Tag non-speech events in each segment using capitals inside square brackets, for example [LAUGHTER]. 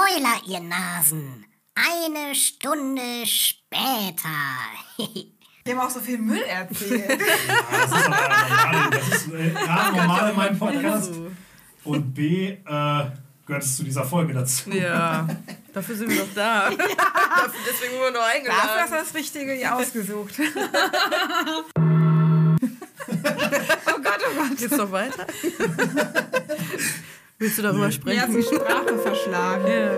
Spoiler, ihr Nasen. Eine Stunde später. [LAUGHS] Die haben auch so viel Müll erzählt. Ja, das ist aber normal. Das ist äh, A, normal in meinem Podcast. Und B, äh, gehört es zu dieser Folge dazu. Ja, dafür sind wir doch da. [LAUGHS] Dafür- Deswegen wurden wir noch Dafür hast eingeladen. du das Richtige hier ausgesucht. [LAUGHS] oh Gott, oh Gott. Geht's noch weiter? Willst du darüber sprechen? die Sprache verschlagen. Ja.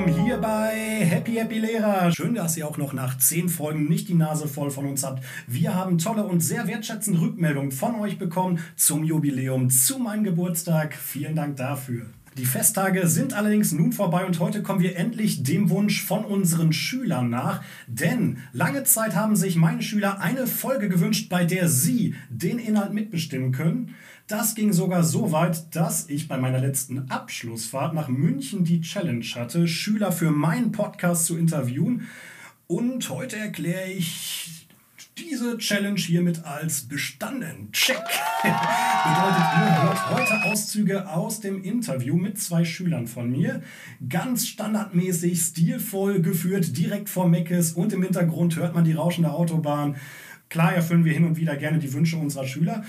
Willkommen hier bei Happy Happy Lehrer. Schön, dass ihr auch noch nach zehn Folgen nicht die Nase voll von uns habt. Wir haben tolle und sehr wertschätzende Rückmeldungen von euch bekommen zum Jubiläum, zu meinem Geburtstag. Vielen Dank dafür. Die Festtage sind allerdings nun vorbei und heute kommen wir endlich dem Wunsch von unseren Schülern nach. Denn lange Zeit haben sich meine Schüler eine Folge gewünscht, bei der sie den Inhalt mitbestimmen können. Das ging sogar so weit, dass ich bei meiner letzten Abschlussfahrt nach München die Challenge hatte, Schüler für meinen Podcast zu interviewen. Und heute erkläre ich diese Challenge hiermit als bestanden. Check. [LAUGHS] Bedeutet, ihr hört heute Auszüge aus dem Interview mit zwei Schülern von mir. Ganz standardmäßig, stilvoll geführt, direkt vor Meckes und im Hintergrund hört man die rauschende Autobahn. Klar erfüllen wir hin und wieder gerne die Wünsche unserer Schüler.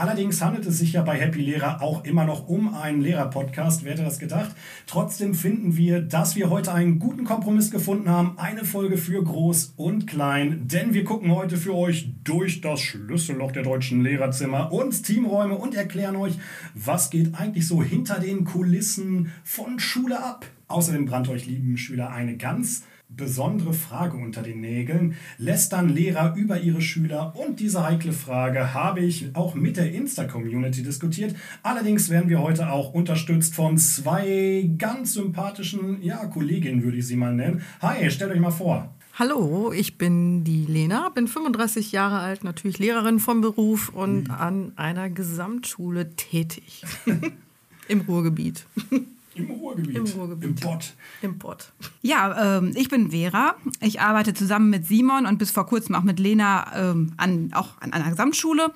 Allerdings handelt es sich ja bei Happy Lehrer auch immer noch um einen Lehrerpodcast, wer hätte das gedacht. Trotzdem finden wir, dass wir heute einen guten Kompromiss gefunden haben. Eine Folge für groß und klein, denn wir gucken heute für euch durch das Schlüsselloch der deutschen Lehrerzimmer und Teamräume und erklären euch, was geht eigentlich so hinter den Kulissen von Schule ab. Außerdem brannt euch, lieben Schüler, eine ganz besondere Frage unter den Nägeln. Lästern Lehrer über ihre Schüler? Und diese heikle Frage habe ich auch mit der Insta-Community diskutiert. Allerdings werden wir heute auch unterstützt von zwei ganz sympathischen, ja, Kolleginnen würde ich sie mal nennen. Hi, stellt euch mal vor. Hallo, ich bin die Lena, bin 35 Jahre alt, natürlich Lehrerin vom Beruf und an einer Gesamtschule tätig. [LAUGHS] Im Ruhrgebiet. [LAUGHS] Im Ruhrgebiet. Im Ruhrgebiet. Im Pott. Im Pott. Ja, ähm, ich bin Vera. Ich arbeite zusammen mit Simon und bis vor kurzem auch mit Lena ähm, an, auch an einer Gesamtschule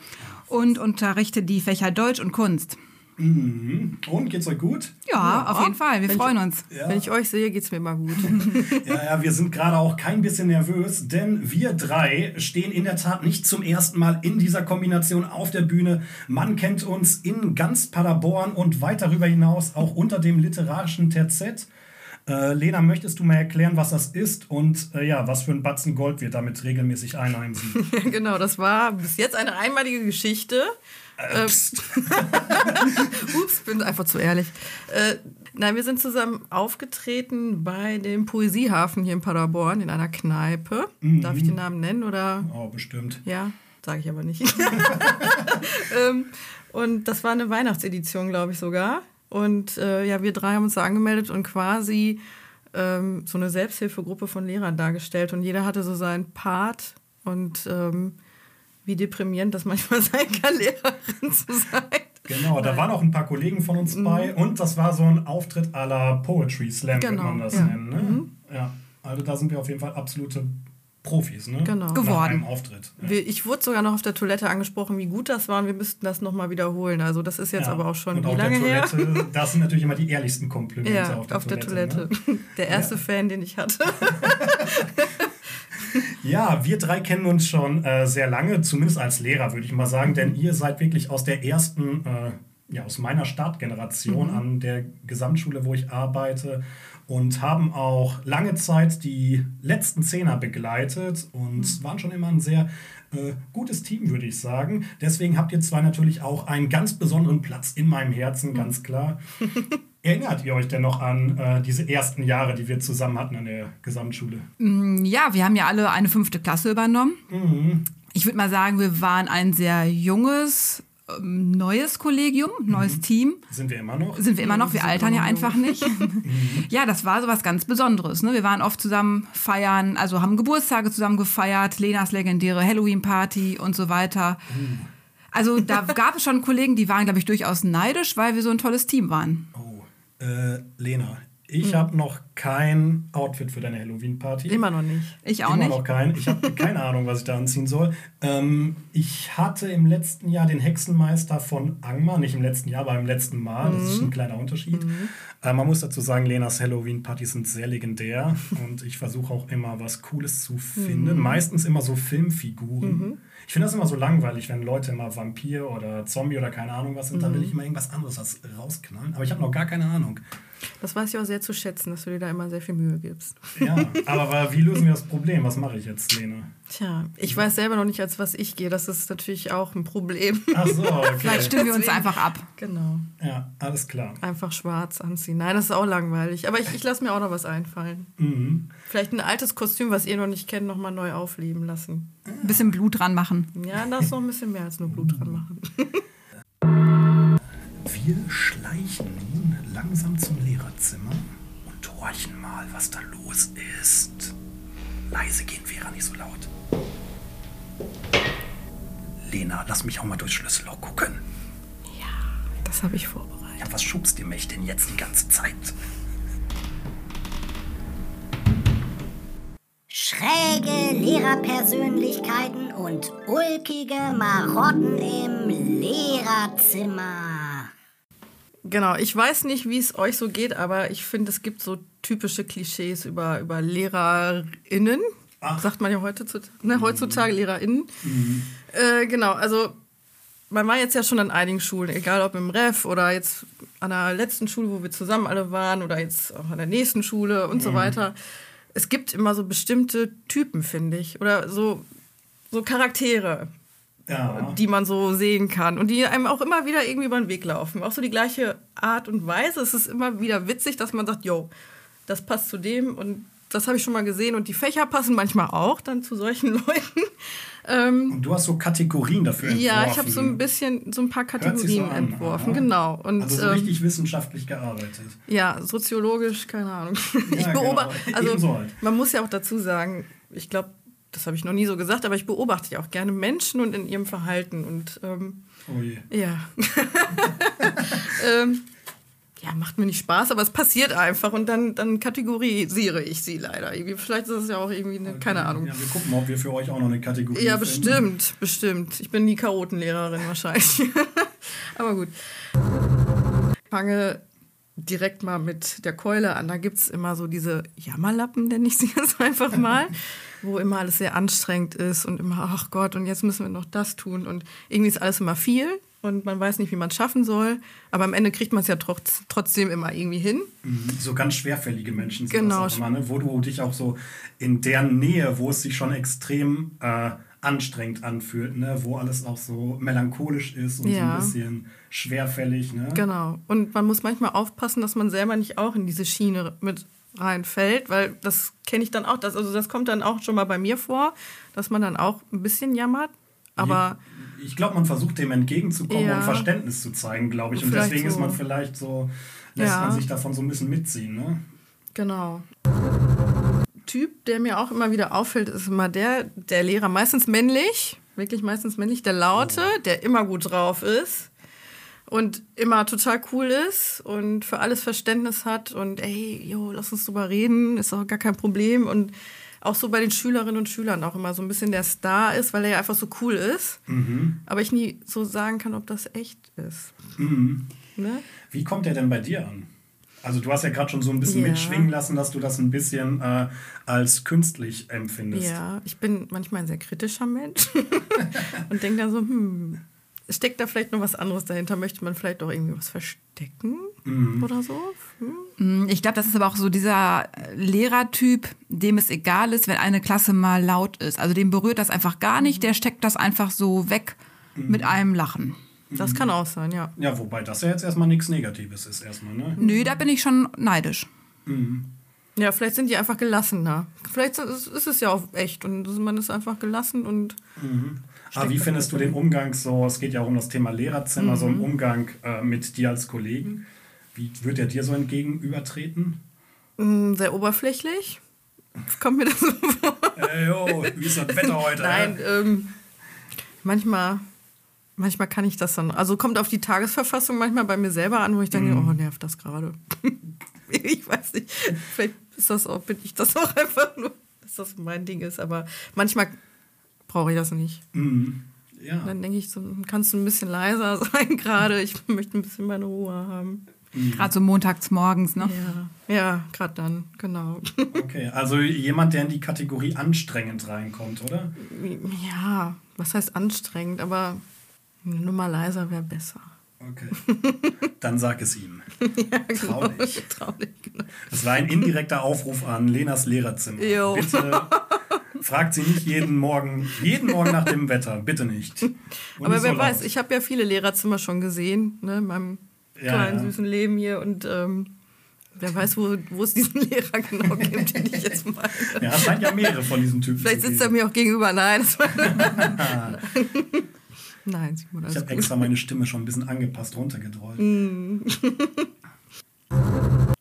und unterrichte die Fächer Deutsch und Kunst. Mhm. Und geht's euch gut? Ja, auf jeden Fall. Wir Wenn ich- freuen uns. Ja. Wenn ich euch sehe, geht's mir immer gut. [LAUGHS] Ja, ja, wir sind gerade auch kein bisschen nervös, denn wir drei stehen in der Tat nicht zum ersten Mal in dieser Kombination auf der Bühne. Man kennt uns in ganz Paderborn und weit darüber hinaus auch unter dem literarischen Terzett. Äh, Lena, möchtest du mal erklären, was das ist und äh, ja, was für ein Batzen Gold wir damit regelmäßig einheimsen? [LAUGHS] genau, das war bis jetzt eine einmalige Geschichte. Äh. [LAUGHS] Ups, bin einfach zu ehrlich. Äh, nein, wir sind zusammen aufgetreten bei dem Poesiehafen hier in Paderborn in einer Kneipe. Darf ich den Namen nennen oder? Oh, bestimmt. Ja, sage ich aber nicht. [LAUGHS] ähm, und das war eine Weihnachtsedition, glaube ich sogar. Und äh, ja, wir drei haben uns da angemeldet und quasi ähm, so eine Selbsthilfegruppe von Lehrern dargestellt. Und jeder hatte so seinen Part und ähm, wie deprimierend das manchmal [LAUGHS] sein kann, Lehrerin zu sein. Genau, da waren auch ein paar Kollegen von uns bei und das war so ein Auftritt à la Poetry Slam, Genau, wird man das ja. nennen. Ne? Ja, also da sind wir auf jeden Fall absolute Profis, ne? Genau. Nach Geworden. einem Auftritt. Ja. Wir, ich wurde sogar noch auf der Toilette angesprochen, wie gut das war und wir müssten das nochmal wiederholen. Also das ist jetzt Ja. aber auch schon Und wie auf lange der her? Toilette, Das sind natürlich immer die ehrlichsten Komplimente Ja, auf der Toilette. Toilette. Ne? Der erste Fan, den ich hatte. [LAUGHS] Ja, wir drei kennen uns schon äh, sehr lange, zumindest als Lehrer, würde ich mal sagen, denn ihr seid wirklich aus der ersten, äh, ja, aus meiner Startgeneration Mhm. an der Gesamtschule, wo ich arbeite und haben auch lange Zeit die letzten Zehner begleitet und Mhm. waren schon immer ein sehr äh, gutes Team, würde ich sagen. Deswegen habt ihr zwei natürlich auch einen ganz besonderen Platz in meinem Herzen, Mhm. ganz klar. [LAUGHS] Erinnert ihr euch denn noch an äh, diese ersten Jahre, die wir zusammen hatten an der Gesamtschule? Ja, wir haben ja alle eine fünfte Klasse übernommen. Ich würde mal sagen, wir waren ein sehr junges, ähm, neues Kollegium, neues Team. Sind wir immer noch? Sind wir immer noch, wir altern ja einfach nicht. [LAUGHS] [LAUGHS] ja, das war so was ganz Besonderes. Ne? Wir waren oft zusammen feiern, also haben Geburtstage zusammen gefeiert, Lenas legendäre Halloween-Party und so weiter. Also da gab es schon Kollegen, die waren, glaube ich, durchaus neidisch, weil wir so ein tolles Team waren. Oh, äh, Lena, ich Hm. habe noch kein Outfit für deine Halloween-Party. Immer noch nicht. Ich auch Immer nicht. noch kein. Ich habe [LAUGHS] keine Ahnung, was ich da anziehen soll. Ähm, ich hatte im letzten Jahr den Hexenmeister von Angmar, nicht im letzten Jahr, aber im letzten Mal. Das Mhm. ist ein kleiner Unterschied. Äh, man muss dazu sagen, Lenas Halloween-Partys sind sehr legendär [LAUGHS] und ich versuche auch immer was Cooles zu Mhm. finden. Meistens immer so Filmfiguren. Ich finde das immer so langweilig, wenn Leute immer Vampir oder Zombie oder keine Ahnung was sind. Da will Mhm. ich immer irgendwas anderes was rausknallen. Aber ich habe noch gar keine Ahnung. Das weiß ich auch sehr zu schätzen, dass du dir da immer sehr viel Mühe gibst. Ja, aber wie lösen wir das Problem? Was mache ich jetzt, Lena? Tja, ich weiß selber noch nicht, als was ich gehe. Das ist natürlich auch ein Problem. Ach so, [LAUGHS] okay. Vielleicht stimmen wir uns einfach ab. Genau. Ja, alles klar. Einfach schwarz anziehen. Nein, das ist auch langweilig. Aber ich, ich lasse mir auch noch was einfallen. Mhm. Vielleicht ein altes Kostüm, was ihr noch nicht kennt, nochmal neu aufleben lassen. Ein bisschen Blut dran machen. Ja, da ist noch ein bisschen mehr als nur Blut dran machen. Wir schleichen nun langsam zum Lehrerzimmer und horchen mal, was da los ist. Leise gehen, Vera, nicht so laut. Lena, lass mich auch mal durchs Schlüsselloch gucken. Das habe ich vorbereitet. Ja, was schubst ihr mich denn jetzt die ganze Zeit? Schräge Lehrerpersönlichkeiten und ulkige Marotten im Lehrerzimmer. Genau, ich weiß nicht, wie es euch so geht, aber ich finde, es gibt so typische Klischees über, über LehrerInnen. Ach. Sagt man ja heutzutage, ne, heutzutage LehrerInnen. Äh, genau, also man war jetzt ja schon an einigen Schulen, egal ob im Ref oder jetzt an der letzten Schule, wo wir zusammen alle waren oder jetzt auch an der nächsten Schule und so weiter. Es gibt immer so bestimmte Typen, finde ich, oder so, so Charaktere, Ja. die man so sehen kann und die einem auch immer wieder irgendwie über den Weg laufen. Auch so die gleiche Art und Weise. Es ist immer wieder witzig, dass man sagt, yo, das passt zu dem und das habe ich schon mal gesehen und die Fächer passen manchmal auch dann zu solchen [LAUGHS] Leuten. Ähm, Und du hast so Kategorien dafür entworfen. ja, ich habe so ein bisschen, so ein paar sich so Kategorien an, entworfen, aha. genau. Und Also so ähm, richtig wissenschaftlich gearbeitet. ja, soziologisch, keine Ahnung. [LAUGHS] Ich Ja, beobachte, genau. also halt. man muss ja auch dazu sagen, ich glaube, das habe ich noch nie so gesagt, aber ich beobachte ja auch gerne Menschen und in ihrem Verhalten und ähm, Oh je. ja. [LAUGHS] ähm, ja, macht mir nicht Spaß, aber es passiert einfach und dann, dann kategorisiere ich sie leider. Irgendwie, vielleicht ist das ja auch irgendwie eine, keine Ahnung. Ja, wir gucken mal, ob wir für euch auch noch eine Kategorie Ja, finden. bestimmt, bestimmt. Ich bin die Chaotenlehrerin wahrscheinlich. [LAUGHS] Aber gut. Ich fange direkt mal mit der Keule an. Da gibt es immer so diese Jammerlappen, nenne ich sie [LAUGHS] jetzt einfach mal, wo immer alles sehr anstrengend ist und immer, ach Gott, und jetzt müssen wir noch das tun. Und irgendwie ist alles immer viel und man weiß nicht, wie man es schaffen soll. Aber am Ende kriegt man es ja trotz, trotzdem immer irgendwie hin. Mhm. So ganz schwerfällige Menschen sind Genau. das auch immer, ne? wo du dich auch so in der Nähe, wo es sich schon extrem äh, anstrengend anfühlt, ne? wo alles auch so melancholisch ist und Ja. so ein bisschen schwerfällig. Ne? Genau. Und man muss manchmal aufpassen, dass man selber nicht auch in diese Schiene mit reinfällt, weil das kenne ich dann auch. Das, also das kommt dann auch schon mal bei mir vor, dass man dann auch ein bisschen jammert. Aber Ich glaube, man versucht dem entgegenzukommen Ja. und Verständnis zu zeigen, glaube ich. Und Vielleicht deswegen ist so. man vielleicht so, lässt Ja. man sich davon so ein bisschen mitziehen. Ne? genau. Typ, der mir auch immer wieder auffällt, ist immer der, der Lehrer, meistens männlich, wirklich meistens männlich, der Laute, der immer gut drauf ist und immer total cool ist und für alles Verständnis hat und ey, jo, lass uns drüber reden, ist auch gar kein Problem und auch so bei den Schülerinnen und Schülern auch immer so ein bisschen der Star ist, weil er ja einfach so cool ist, aber ich nie so sagen kann, ob das echt ist. Ne? Wie kommt der denn bei dir an? Also du hast ja gerade schon so ein bisschen Ja. mitschwingen lassen, dass du das ein bisschen äh, als künstlich empfindest. Ja, ich bin manchmal ein sehr kritischer Mensch [LAUGHS] und denke dann so, hm, steckt da vielleicht noch was anderes dahinter? Möchte man vielleicht auch irgendwie was verstecken oder so? Hm? Ich glaube, das ist aber auch so dieser Lehrertyp, dem es egal ist, wenn eine Klasse mal laut ist. Also dem berührt das einfach gar nicht, der steckt das einfach so weg mit einem Lachen. Das kann auch sein, ja. Ja, wobei das ja jetzt erstmal nichts Negatives ist erstmal, ne? Nö, da bin ich schon neidisch. Ja, vielleicht sind die einfach gelassener. Vielleicht ist ist es ja auch echt und man ist einfach gelassen und Aber wie findest du den Umgang so, es geht ja auch um das Thema Lehrerzimmer, so im Umgang äh, mit dir als Kollegen? Wie wird er dir so entgegenübertreten? mm, sehr oberflächlich. Kommt mir das so vor? Ey, yo, wie ist das Wetter heute? Nein, äh? ähm, manchmal, manchmal kann ich das dann. Also kommt auf die Tagesverfassung manchmal bei mir selber an, wo ich denke, oh, nervt das gerade. [LAUGHS] ich weiß nicht. Vielleicht ist das auch, bin ich das auch einfach nur, dass das mein Ding ist. Aber manchmal brauche ich das nicht. Ja. Dann denke ich, so, kannst du ein bisschen leiser [LAUGHS] sein gerade. Ich möchte ein bisschen meine Ruhe haben. Gerade so montags morgens, ne? Ja, ja gerade dann, genau. [LAUGHS] Okay, also jemand, der in die Kategorie anstrengend reinkommt, oder? Ja, was heißt anstrengend, aber nur mal leiser wäre besser. Okay. [LAUGHS] Dann sag es ihm. Trau dich. Traurig, genau. Das war ein indirekter Aufruf an Lenas Lehrerzimmer. Jo. Bitte fragt sie nicht jeden Morgen, jeden Morgen nach dem Wetter. Bitte nicht. Und Aber wer so weiß, ich habe ja viele Lehrerzimmer schon gesehen, ne, in meinem Ja, kleinen, ja. süßen Leben hier. Und ähm, wer weiß, wo, wo es diesen [LAUGHS] Lehrer genau gibt, den ich jetzt meine. Ja, es scheint ja mehrere von diesen Typen Vielleicht sitzt er mir auch gegenüber. Nein, [LAUGHS] Nein, Simon, Ich habe extra meine Stimme schon ein bisschen angepasst, runtergedrollt. [LAUGHS]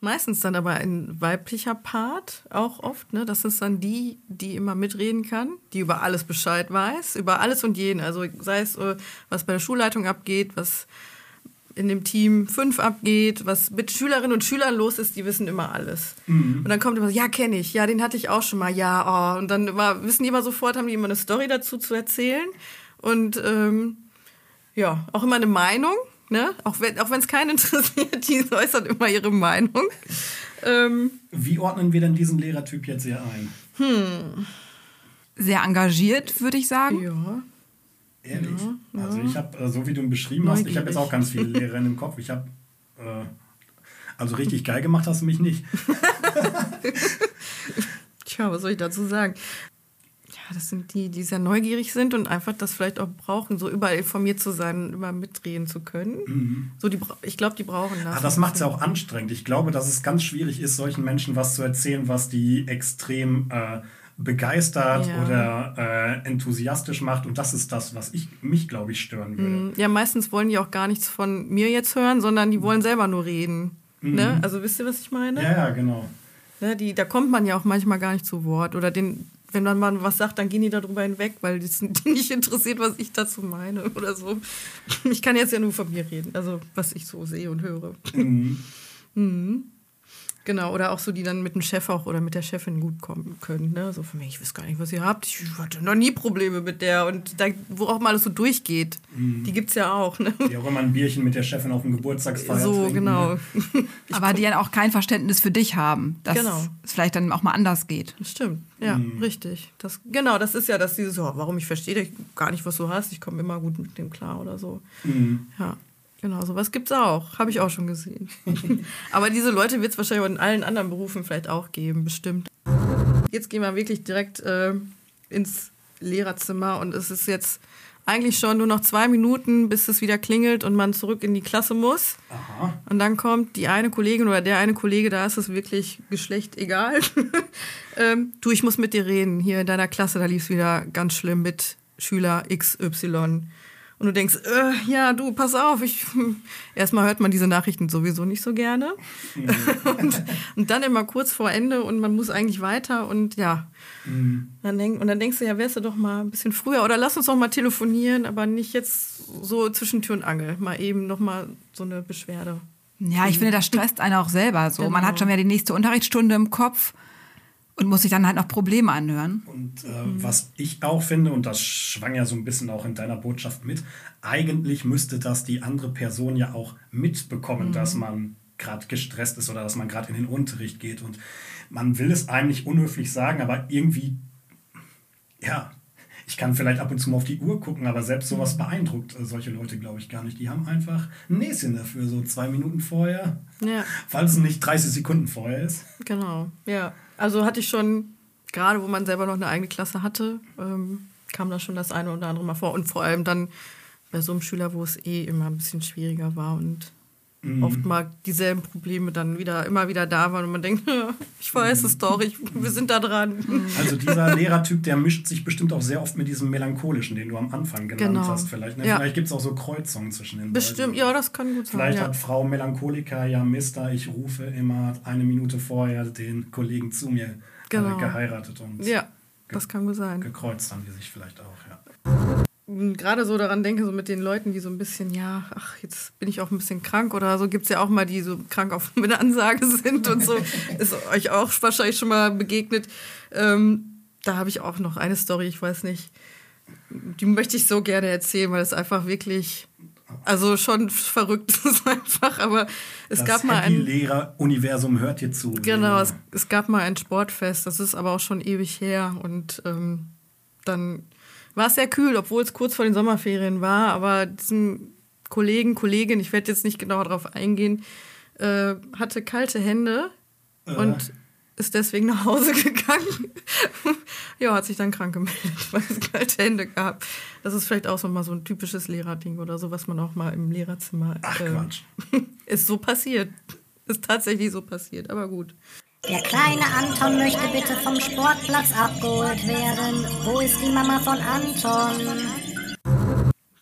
Meistens dann aber ein weiblicher Part, auch oft. Ne? Das ist dann die, die immer mitreden kann, die über alles Bescheid weiß, über alles und jeden. Also sei es, äh, was bei der Schulleitung abgeht, was in dem Team 5 abgeht, was mit Schülerinnen und Schülern los ist, die wissen immer alles. Und dann kommt immer so, ja, kenne ich, ja, den hatte ich auch schon mal, ja, oh. Und dann immer, wissen die immer sofort, haben die immer eine Story dazu zu erzählen. Und ähm, ja, auch immer eine Meinung, ne? Auch wenn auch wenn es keinen [LAUGHS] interessiert, die äußern immer ihre Meinung. Ähm, Wie ordnen wir denn diesen Lehrertyp jetzt hier ein? Sehr engagiert, würde ich sagen. ja. Ehrlich? Also ich habe, äh, so wie du ihn beschrieben hast, ich habe jetzt Neugierig. auch ganz viele Lehrerinnen im Kopf. Ich habe, äh, also richtig geil gemacht hast du mich nicht. [LAUGHS] Tja, was soll ich dazu sagen? Ja, das sind die, die sehr neugierig sind und einfach das vielleicht auch brauchen, so überall informiert zu sein, immer mitreden zu können. So die, ich glaube, die brauchen das. Aber Ah, das macht es ja auch anstrengend. Ich glaube, dass es ganz schwierig ist, solchen Menschen was zu erzählen, was die extrem äh, begeistert Ja. oder äh, enthusiastisch macht. Und das ist das, was ich, mich, glaube ich, stören würde. Ja, meistens wollen die auch gar nichts von mir jetzt hören, sondern die wollen selber nur reden. Ne? Also wisst ihr, was ich meine? Ja, ja, genau. Ne, die, da kommt man ja auch manchmal gar nicht zu Wort. Oder den, wenn man mal was sagt, dann gehen die darüber hinweg, weil die sind [LAUGHS] die nicht interessiert, was ich dazu meine oder so. Ich kann jetzt ja nur von mir reden, also was ich so sehe und höre. Mhm. [LAUGHS] Genau, oder auch so, die dann mit dem Chef auch oder mit der Chefin gut kommen können. Ne? So von mir, ich weiß gar nicht, was ihr habt. Ich hatte noch nie Probleme mit der. Und da, wo auch mal alles so durchgeht, die gibt es ja auch. Ne? Die auch immer ein Bierchen mit der Chefin auf dem Geburtstagsfeier So, trinken, genau. Ne? [LAUGHS] Aber die dann auch kein Verständnis für dich haben, dass Genau. es vielleicht dann auch mal anders geht. Stimmt, ja, Mhm. richtig. Das, genau, das ist ja das dieses, oh, warum ich verstehe gar nicht, was du hast, ich komme immer gut mit dem klar oder so. Mhm. Ja, genau, sowas gibt's auch. Habe ich auch schon gesehen. [LAUGHS] Aber diese Leute wird es wahrscheinlich in allen anderen Berufen vielleicht auch geben, bestimmt. Jetzt gehen wir wirklich direkt äh, ins Lehrerzimmer und es ist jetzt eigentlich schon nur noch zwei Minuten, bis es wieder klingelt und man zurück in die Klasse muss. Aha. Und dann kommt die eine Kollegin oder der eine Kollege, da ist es wirklich Geschlecht egal. [LAUGHS] ähm, du, ich muss mit dir reden. Hier in deiner Klasse, da lief es wieder ganz schlimm mit Schüler XY. Und du denkst, äh, ja, du, pass auf. Ich, [LAUGHS] erstmal hört man diese Nachrichten sowieso nicht so gerne. [LAUGHS] und, und dann immer kurz vor Ende und man muss eigentlich weiter und ja. Dann denk, und dann denkst du, ja, wärst du doch mal ein bisschen früher oder lass uns doch mal telefonieren, aber nicht jetzt so zwischen Tür und Angel. Mal eben noch mal so eine Beschwerde. Ja, ich finde, das stresst einen auch selber so. Man Genau. hat schon wieder die nächste Unterrichtsstunde im Kopf und muss sich dann halt noch Probleme anhören. Und äh, was ich auch finde, und das schwang ja so ein bisschen auch in deiner Botschaft mit, eigentlich müsste das die andere Person ja auch mitbekommen, dass man gerade gestresst ist oder dass man gerade in den Unterricht geht. Und man will es einem nicht unhöflich sagen, aber irgendwie, ja, ich kann vielleicht ab und zu mal auf die Uhr gucken, aber selbst sowas beeindruckt äh, solche Leute, glaube ich, gar nicht. Die haben einfach ein Näschen dafür, so zwei Minuten vorher, Ja. falls es nicht 30 Sekunden vorher ist. Genau, ja. Also hatte ich schon, gerade wo man selber noch eine eigene Klasse hatte, ähm, kam da schon das eine oder andere mal vor. Und vor allem dann bei so einem Schüler, wo es eh immer ein bisschen schwieriger war und mhm. oft mal dieselben Probleme dann wieder immer wieder da waren und man denkt, [LAUGHS] ich weiß es doch, ich, wir sind da dran. Also dieser Lehrertyp, der mischt sich bestimmt auch sehr oft mit diesem melancholischen, den du am Anfang genannt genau. hast. Vielleicht, ne? ja. vielleicht gibt es auch so Kreuzungen zwischen den Bestimmt, beiden. ja, das kann gut sein. Vielleicht ja. hat Frau Melancholiker ja Mister, ich rufe immer eine Minute vorher den Kollegen zu mir äh, genau. geheiratet und ja, das kann gut sein. Gekreuzt haben die sich vielleicht auch, ja gerade so daran denke, so mit den Leuten, die so ein bisschen, ja, ach, jetzt bin ich auch ein bisschen krank oder so, gibt es ja auch mal, die so krank auf [LAUGHS] eine Ansage sind und so. [LAUGHS] Ist euch auch wahrscheinlich schon mal begegnet. Ähm, da habe ich auch noch eine Story, ich weiß nicht, die möchte ich so gerne erzählen, weil es einfach wirklich, also schon verrückt [LAUGHS] ist einfach, aber es das gab mal ein. Lehrer-Universum hört dir zu. Genau, es, es, gab mal ein Sportfest, das ist aber auch schon ewig her und ähm, dann war es sehr kühl, obwohl es kurz vor den Sommerferien war. Aber diesen Kollegen, Kollegin, ich werde jetzt nicht genau darauf eingehen, äh, hatte kalte Hände äh. und ist deswegen nach Hause [LAUGHS] gegangen. ja, hat sich dann krank gemeldet, [LAUGHS] weil es kalte Hände gab. Das ist vielleicht auch so mal so ein typisches Lehrerding oder so, was man auch mal im Lehrerzimmer. Ach, äh, Quatsch. [LAUGHS] ist so passiert. Ist tatsächlich so passiert, aber gut. Der kleine Anton möchte bitte vom Sportplatz abgeholt werden. Wo ist die Mama von Anton?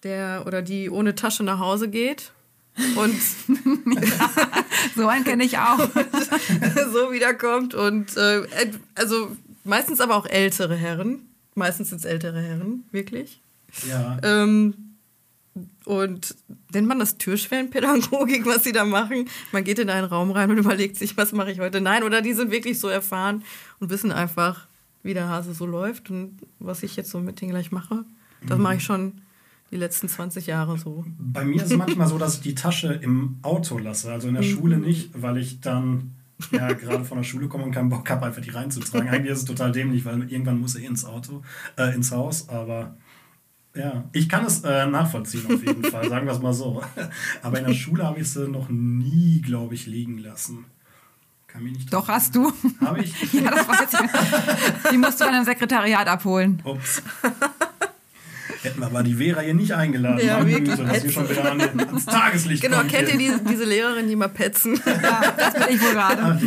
Der oder die ohne Tasche nach Hause geht und [LAUGHS] so einen kenne ich auch. [LAUGHS] so wiederkommt und äh, also meistens aber auch ältere Herren. Meistens sind es ältere Herren, wirklich. Ja. Ähm, und nennt man das Türschwellenpädagogik, was sie da machen? Man geht in einen Raum rein und überlegt sich, was mache ich heute? Nein, oder die sind wirklich so erfahren und wissen einfach, wie der Hase so läuft und was ich jetzt so mit denen gleich mache. Das mache ich schon die letzten 20 Jahre so. Bei mir ist es manchmal so, dass ich die Tasche im Auto lasse. Also in der mhm. Schule nicht, weil ich dann ja gerade von der Schule komme und keinen Bock habe, einfach die reinzutragen. Eigentlich ist es total dämlich, weil irgendwann muss er ins Auto, äh, ins Haus, aber ja, ich kann es äh, nachvollziehen auf jeden Fall, sagen wir es mal so. [LAUGHS] Aber in der Schule habe ich sie noch nie, glaube ich, liegen lassen. Kann mich nicht Doch, hast du. Habe ich? [LAUGHS] ja, das weiß ich. Die musst du an einem Sekretariat abholen. Ups. Hätten wir aber die Vera hier nicht eingeladen. Ja, wirklich. Dass wir schon wieder an, ans Tageslicht Genau, kommt kennt ihr diese, diese Lehrerin, die mal petzen? ja, das bin ich wohl gerade. Ah,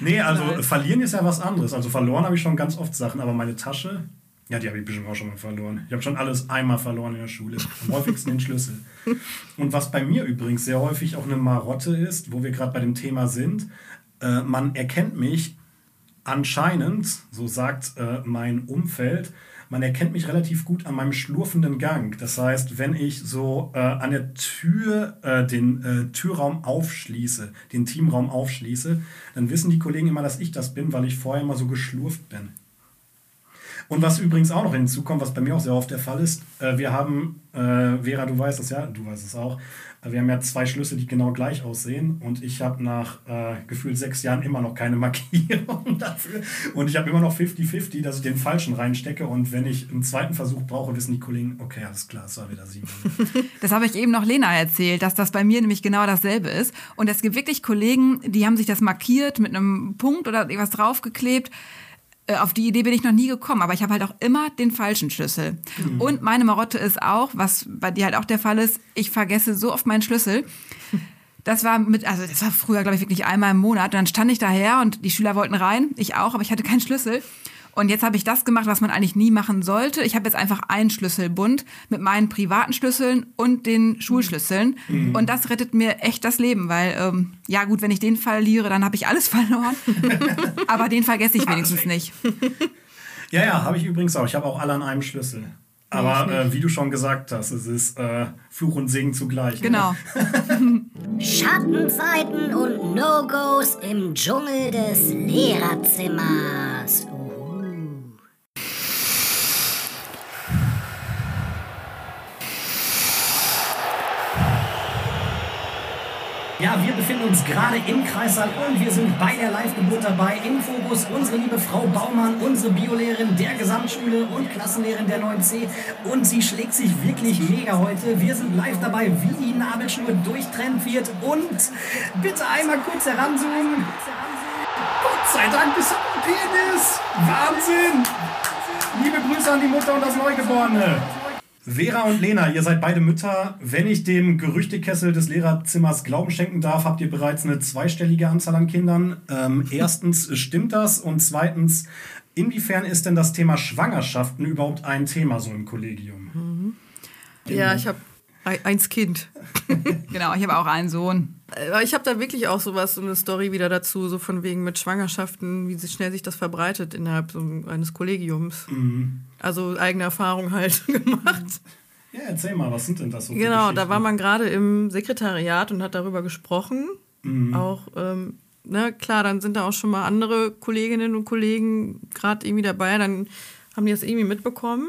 nee, also Nein. verlieren ist ja was anderes. Also verloren habe ich schon ganz oft Sachen, aber meine Tasche, ja, die habe ich bestimmt auch schon mal verloren. Ich habe schon alles einmal verloren in der Schule. Am häufigsten den Schlüssel. Und was bei mir übrigens sehr häufig auch eine Marotte ist, wo wir gerade bei dem Thema sind, äh, man erkennt mich anscheinend, so sagt äh, mein Umfeld, man erkennt mich relativ gut an meinem schlurfenden Gang. Das heißt, wenn ich so äh, an der Tür äh, den äh, Türraum aufschließe, den Teamraum aufschließe, dann wissen die Kollegen immer, dass ich das bin, weil ich vorher immer so geschlurft bin. Und was übrigens auch noch hinzukommt, was bei mir auch sehr oft der Fall ist, äh, wir haben, äh, Vera, du weißt es ja, du weißt es auch, äh, wir haben ja zwei Schlüssel, die genau gleich aussehen. Und ich habe nach äh, gefühlt sechs Jahren immer noch keine Markierung [LAUGHS] dafür. Und ich habe immer noch 50-50, dass ich den falschen reinstecke. Und wenn ich einen zweiten Versuch brauche, wissen die Kollegen, okay, alles klar, es war wieder sieben. [LAUGHS] Das habe ich eben noch Lena erzählt, dass das bei mir nämlich genau dasselbe ist. Und es gibt wirklich Kollegen, die haben sich das markiert mit einem Punkt oder irgendwas draufgeklebt auf die Idee bin ich noch nie gekommen, aber ich habe halt auch immer den falschen Schlüssel. Mhm. Und meine Marotte ist auch, was bei dir halt auch der Fall ist, ich vergesse so oft meinen Schlüssel. Das war mit, also das war früher, glaube ich, wirklich einmal im Monat. Und dann stand ich daher und die Schüler wollten rein, ich auch, aber ich hatte keinen Schlüssel. Und jetzt habe ich das gemacht, was man eigentlich nie machen sollte. Ich habe jetzt einfach einen Schlüsselbund mit meinen privaten Schlüsseln und den Schulschlüsseln. Mhm. Und das rettet mir echt das Leben, weil, ähm, ja gut, wenn ich den verliere, dann habe ich alles [LAUGHS] verloren. Aber den vergesse ich wenigstens nicht. Ja, ja, habe ich übrigens auch. Ich habe auch alle an einem Schlüssel. Aber äh, wie du schon gesagt hast, es ist äh, Fluch und Segen zugleich. Ne? Genau. [LAUGHS] Ne? Schattenseiten und No-Gos im Dschungel des Lehrerzimmers. Ja, wir befinden uns gerade im Kreissaal und wir sind bei der Live-Geburt dabei. Im Fokus unsere liebe Frau Baumann, unsere Biolehrerin der Gesamtschule und Klassenlehrerin der 9C. Und sie schlägt sich wirklich mega heute. Wir sind live dabei, wie die Nabelschnur durchtrennt wird. Und bitte einmal kurz heranzoomen. Gott sei Dank bis zum Penis. Wahnsinn. Liebe Grüße an die Mutter und das Neugeborene. Vera und Lena, ihr seid beide Mütter. Wenn ich dem Gerüchtekessel des Lehrerzimmers Glauben schenken darf, habt ihr bereits eine zweistellige Anzahl an Kindern. Ähm, erstens, stimmt das? Und zweitens, inwiefern ist denn das Thema Schwangerschaften überhaupt ein Thema so im Kollegium? Mhm. Ja, ich habe eins Kind. [LAUGHS] genau, ich habe auch einen Sohn. Ich habe da wirklich auch sowas, so eine Story wieder dazu, so von wegen mit Schwangerschaften, wie schnell sich das verbreitet innerhalb so eines Kollegiums. Mhm. Also eigene Erfahrung halt [LAUGHS] gemacht. Ja, erzähl mal, was sind denn das so? Genau, da war man gerade im Sekretariat und hat darüber gesprochen. Mhm. Auch, ähm, ne, klar, dann sind da auch schon mal andere Kolleginnen und Kollegen gerade irgendwie dabei, dann haben die das irgendwie mitbekommen.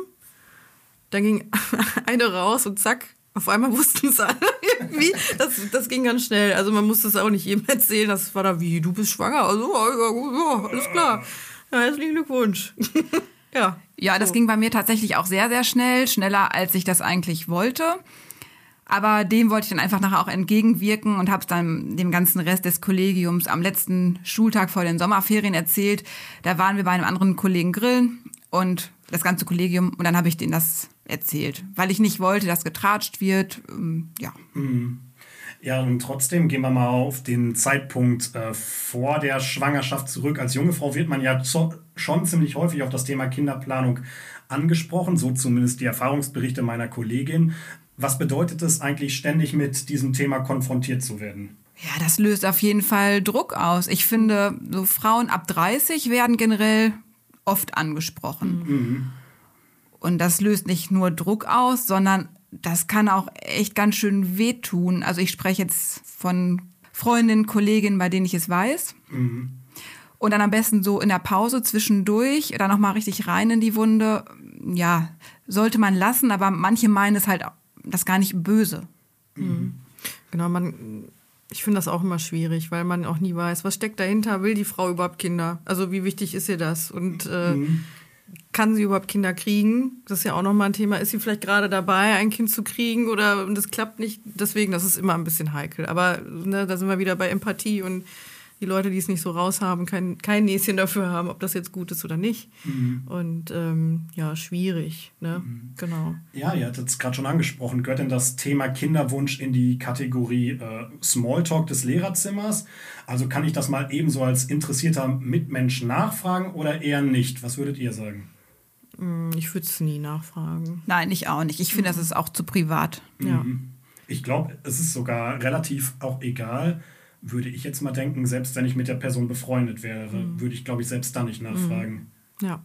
Dann ging [LAUGHS] eine raus und zack, auf einmal wussten es alle [LAUGHS] irgendwie. Das, das ging ganz schnell. Also man musste es auch nicht jedem erzählen. Das war da wie, du bist schwanger. Also, ja, alles klar. Ja, herzlichen Glückwunsch. [LAUGHS] ja. Ja, das so. ging bei mir tatsächlich auch sehr, sehr schnell. Schneller, als ich das eigentlich wollte. Aber dem wollte ich dann einfach nachher auch entgegenwirken und habe es dann dem ganzen Rest des Kollegiums am letzten Schultag vor den Sommerferien erzählt. Da waren wir bei einem anderen Kollegen grillen und das ganze Kollegium und dann habe ich denen das erzählt, weil ich nicht wollte, dass getratscht wird. Ähm, ja. Mhm. Ja, und trotzdem gehen wir mal auf den Zeitpunkt äh, vor der Schwangerschaft zurück. Als junge Frau wird man ja schon ziemlich häufig auf das Thema Kinderplanung angesprochen, so zumindest die Erfahrungsberichte meiner Kollegin. Was bedeutet es eigentlich, ständig mit diesem Thema konfrontiert zu werden? Ja, das löst auf jeden Fall Druck aus. Ich finde, so Frauen ab 30 werden generell oft angesprochen. Mhm. Und das löst nicht nur Druck aus, sondern das kann auch echt ganz schön wehtun. Also ich spreche jetzt von Freundinnen, Kolleginnen, bei denen ich es weiß. Mhm. Und dann am besten so in der Pause zwischendurch oder nochmal richtig rein in die Wunde. Ja, sollte man lassen, aber manche meinen es halt das gar nicht böse. Mhm. Genau, man, ich finde das auch immer schwierig, weil man auch nie weiß, was steckt dahinter, will die Frau überhaupt Kinder? Also wie wichtig ist ihr das? Und äh, mhm. Kann sie überhaupt Kinder kriegen? Das ist ja auch nochmal ein Thema. Ist sie vielleicht gerade dabei, ein Kind zu kriegen oder und das klappt nicht? Deswegen, das ist immer ein bisschen heikel. Aber ne, da sind wir wieder bei Empathie und die Leute, die es nicht so raushaben, kein, kein Näschen dafür haben, ob das jetzt gut ist oder nicht. Mhm. Und ähm, ja, schwierig. Ne? Mhm. Genau. Ja, ihr hattet es gerade schon angesprochen. Gehört denn das Thema Kinderwunsch in die Kategorie äh, Smalltalk des Lehrerzimmers? Also kann ich das mal ebenso als interessierter Mitmensch nachfragen oder eher nicht? Was würdet ihr sagen? Mm, ich würde es nie nachfragen. Nein, ich auch nicht. Ich finde, mhm. das ist auch zu privat. Ja. Mhm. Ich glaube, es ist sogar relativ auch egal, würde ich jetzt mal denken, selbst wenn ich mit der Person befreundet wäre, mhm. würde ich, glaube ich, selbst da nicht nachfragen. Mhm. Ja.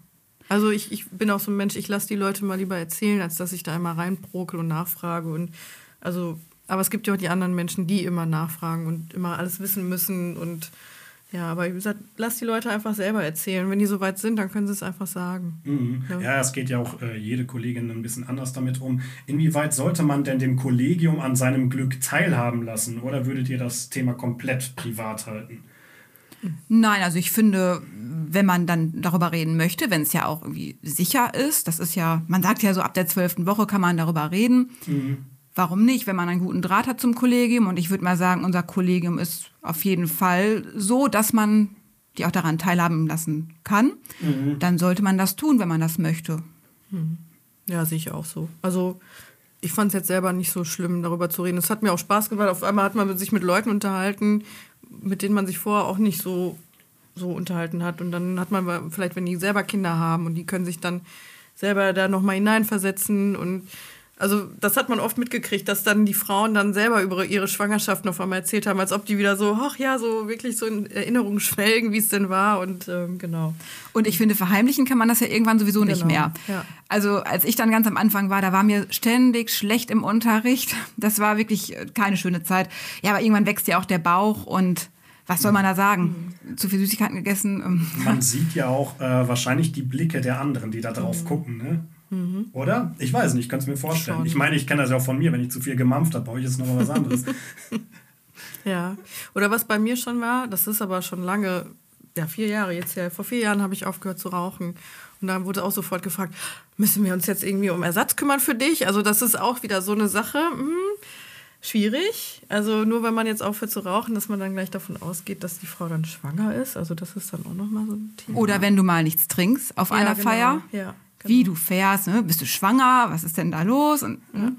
Also ich, ich bin auch so ein Mensch, ich lasse die Leute mal lieber erzählen, als dass ich da immer reinbrokel und nachfrage. Und also, aber es gibt ja auch die anderen Menschen, die immer nachfragen und immer alles wissen müssen und ja, aber wie gesagt, lass die Leute einfach selber erzählen. Wenn die soweit sind, dann können sie es einfach sagen. Mhm. Ja. ja, es geht ja auch äh, jede Kollegin ein bisschen anders damit um. Inwieweit sollte man denn dem Kollegium an seinem Glück teilhaben lassen? Oder würdet ihr das Thema komplett privat halten? Nein, also ich finde, wenn man dann darüber reden möchte, wenn es ja auch irgendwie sicher ist, das ist ja, man sagt ja so, ab der zwölften Woche kann man darüber reden. Mhm warum nicht, wenn man einen guten Draht hat zum Kollegium? Und ich würde mal sagen, unser Kollegium ist auf jeden Fall so, dass man die auch daran teilhaben lassen kann. Mhm. Dann sollte man das tun, wenn man das möchte. Mhm. Ja, sehe ich auch so. Also ich fand es jetzt selber nicht so schlimm, darüber zu reden. Es hat mir auch Spaß gemacht. Auf einmal hat man sich mit Leuten unterhalten, mit denen man sich vorher auch nicht so, so unterhalten hat. Und dann hat man vielleicht, wenn die selber Kinder haben und die können sich dann selber da nochmal hineinversetzen und also das hat man oft mitgekriegt, dass dann die Frauen dann selber über ihre Schwangerschaft noch einmal erzählt haben, als ob die wieder so, ach ja, so wirklich so in Erinnerungen schwelgen, wie es denn war und ähm, genau. Und ich finde, verheimlichen kann man das ja irgendwann sowieso genau. nicht mehr. Ja. Also als ich dann ganz am Anfang war, da war mir ständig schlecht im Unterricht. Das war wirklich keine schöne Zeit. Ja, aber irgendwann wächst ja auch der Bauch und was soll man da sagen? Mhm. Zu viel Süßigkeiten gegessen. Ähm. Man sieht ja auch äh, wahrscheinlich die Blicke der anderen, die da drauf mhm. gucken. Ne? Mhm. Oder? Ich weiß nicht, ich kann es mir vorstellen. Schon. Ich meine, ich kenne das ja auch von mir, wenn ich zu viel gemampft habe, bei euch ist noch was anderes. [LAUGHS] [LAUGHS] ja. Oder was bei mir schon war, das ist aber schon lange, ja, vier Jahre jetzt ja. Vor vier Jahren habe ich aufgehört zu rauchen. Und dann wurde auch sofort gefragt, müssen wir uns jetzt irgendwie um Ersatz kümmern für dich? Also das ist auch wieder so eine Sache. Hm, schwierig. Also nur wenn man jetzt aufhört zu rauchen, dass man dann gleich davon ausgeht, dass die Frau dann schwanger ist. Also das ist dann auch nochmal so ein Thema. Oder wenn du mal nichts trinkst auf ja, einer genau. Feier. Ja Wie du fährst, ne? bist du schwanger, was ist denn da los? Und, ne?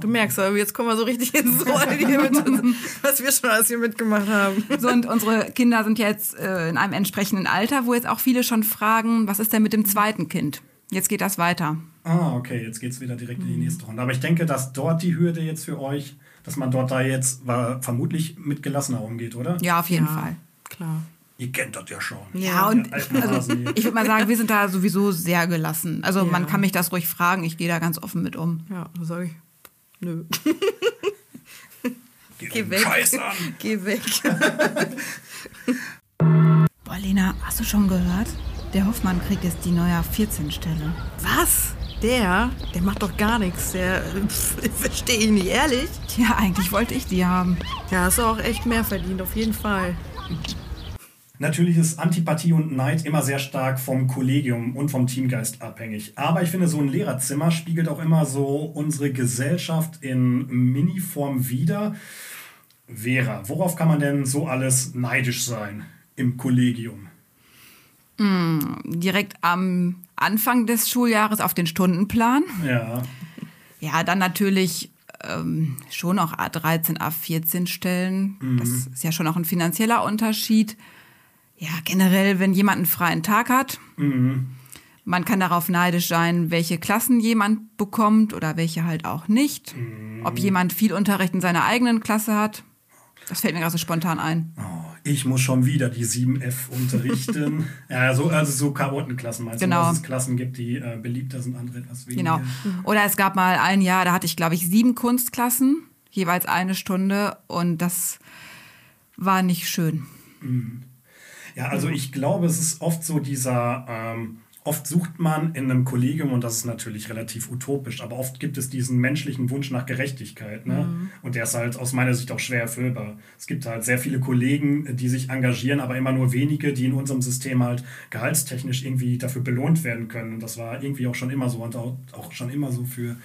Du merkst, aber jetzt kommen wir so richtig ins [LAUGHS] Rollen hier mit uns, was wir schon alles hier mitgemacht haben. So, und unsere Kinder sind jetzt äh, in einem entsprechenden Alter, wo jetzt auch viele schon fragen, was ist denn mit dem zweiten Kind? Jetzt geht das weiter. Ah, okay, jetzt geht es wieder direkt in die nächste Runde. Aber ich denke, dass dort die Hürde jetzt für euch, dass man dort da jetzt war, vermutlich mit gelassener umgeht, oder? Ja, auf jeden Ja. Fall. Klar. Ihr kennt das ja schon. Ja, und hier. ich würde mal sagen, wir sind da sowieso sehr gelassen. Also man Ja. kann mich das ruhig fragen, ich gehe da ganz offen mit um. Ja, da sage ich, nö. [LAUGHS] Geh weg. Scheiß an. [LAUGHS] Geh weg. [LAUGHS] Boah, Lena, hast du schon gehört? Der Hoffmann kriegt jetzt die neue 14-Stelle. Was? Der? Der macht doch gar nichts. Der verstehe ich nicht, ehrlich. Ja, eigentlich wollte ich die haben. Ja, hast du auch echt mehr verdient, auf jeden Fall. Natürlich ist Antipathie und Neid immer sehr stark vom Kollegium und vom Teamgeist abhängig. Aber ich finde, so ein Lehrerzimmer spiegelt auch immer so unsere Gesellschaft in Miniform wider. Vera, worauf kann man denn so alles neidisch sein im Kollegium? Direkt am Anfang des Schuljahres auf den Stundenplan. Ja, [LAUGHS] Ja, dann natürlich ähm, schon auch A13, A14 Stellen. Das ist ja schon auch ein finanzieller Unterschied. Ja, generell, wenn jemand einen freien Tag hat. Man kann darauf neidisch sein, welche Klassen jemand bekommt oder welche halt auch nicht. Ob jemand viel Unterricht in seiner eigenen Klasse hat. Das fällt mir gerade so spontan ein. oh, ich muss schon wieder die 7F unterrichten. [LAUGHS] ja, so, also so Karottenklassen meinst Genau. du, dass es Klassen gibt, die äh, beliebter sind, andere etwas weniger. Genau. Oder es gab mal ein Jahr, da hatte ich, glaube ich, sieben Kunstklassen, jeweils eine Stunde. Und das war nicht schön. Ja, also ich glaube, es ist oft so dieser, ähm, oft sucht man in einem Kollegium, und das ist natürlich relativ utopisch, aber oft gibt es diesen menschlichen Wunsch nach Gerechtigkeit. Ne? Und der ist halt aus meiner Sicht auch schwer erfüllbar. Es gibt halt sehr viele Kollegen, die sich engagieren, aber immer nur wenige, die in unserem System halt gehaltstechnisch irgendwie dafür belohnt werden können. Und das war irgendwie auch schon immer so und auch, schon immer so für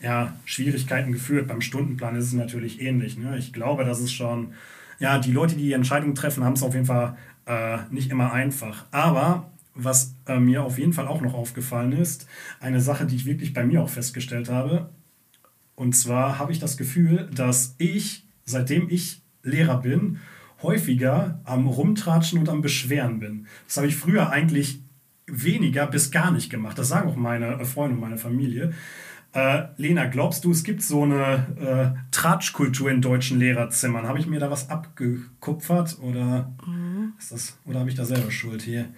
ja, Schwierigkeiten geführt. Beim Stundenplan ist es natürlich ähnlich. Ne? Ich glaube, das ist schon, ja, die Leute, die die Entscheidungen treffen, haben es auf jeden Fall äh, nicht immer einfach. Aber was äh, mir auf jeden Fall auch noch aufgefallen ist, eine Sache, die ich wirklich bei mir auch festgestellt habe, und zwar habe ich das Gefühl, dass ich, seitdem ich Lehrer bin, häufiger am Rumtratschen und am Beschweren bin. Das habe ich früher eigentlich weniger bis gar nicht gemacht. Das sagen auch meine äh, Freunde und meine Familie. Äh, Lena, glaubst du, es gibt so eine äh, Tratschkultur in deutschen Lehrerzimmern? Habe ich mir da was abgekupfert oder, ist das, oder habe ich da selber Schuld hier?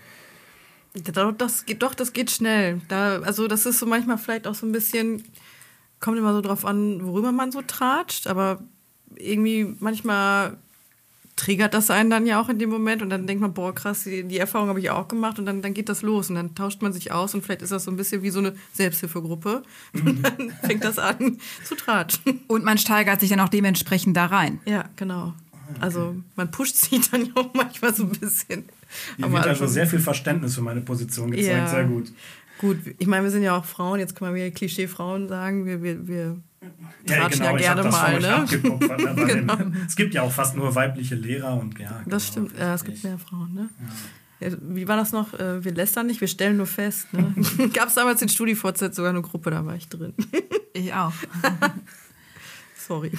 Doch, das geht, doch, das geht schnell. Da, also das ist so manchmal vielleicht auch so ein bisschen, kommt immer so drauf an, worüber man so tratscht, aber irgendwie manchmal triggert das einen dann ja auch in dem Moment und dann denkt man, boah, krass, die, die Erfahrung habe ich auch gemacht und dann, dann geht das los und dann tauscht man sich aus und vielleicht ist das so ein bisschen wie so eine Selbsthilfegruppe [LAUGHS] und dann fängt das an zu tratschen. Und man steigert sich dann auch dementsprechend da rein. Ja, genau. Also man pusht sich dann ja [LAUGHS] auch manchmal so ein bisschen. Hier Aber wird also sehr viel Verständnis für meine Position gezeigt. Ja. Sehr gut. Gut, ich meine, wir sind ja auch Frauen, jetzt kann man wieder Klischee-Frauen sagen, wir, wir, wir ja, ich gerne hab das von mal, ne? [LAUGHS] Genau. Es gibt ja auch fast nur weibliche Lehrer und ja. Das genau, stimmt, ja, es gibt mehr Frauen, ne? Ja, wie war das noch? Äh, Wir lästern nicht, wir stellen nur fest. Ne? [LAUGHS] Gab es damals in StudiVZ sogar eine Gruppe, da war ich drin. Ich auch. [LAUGHS] Sorry.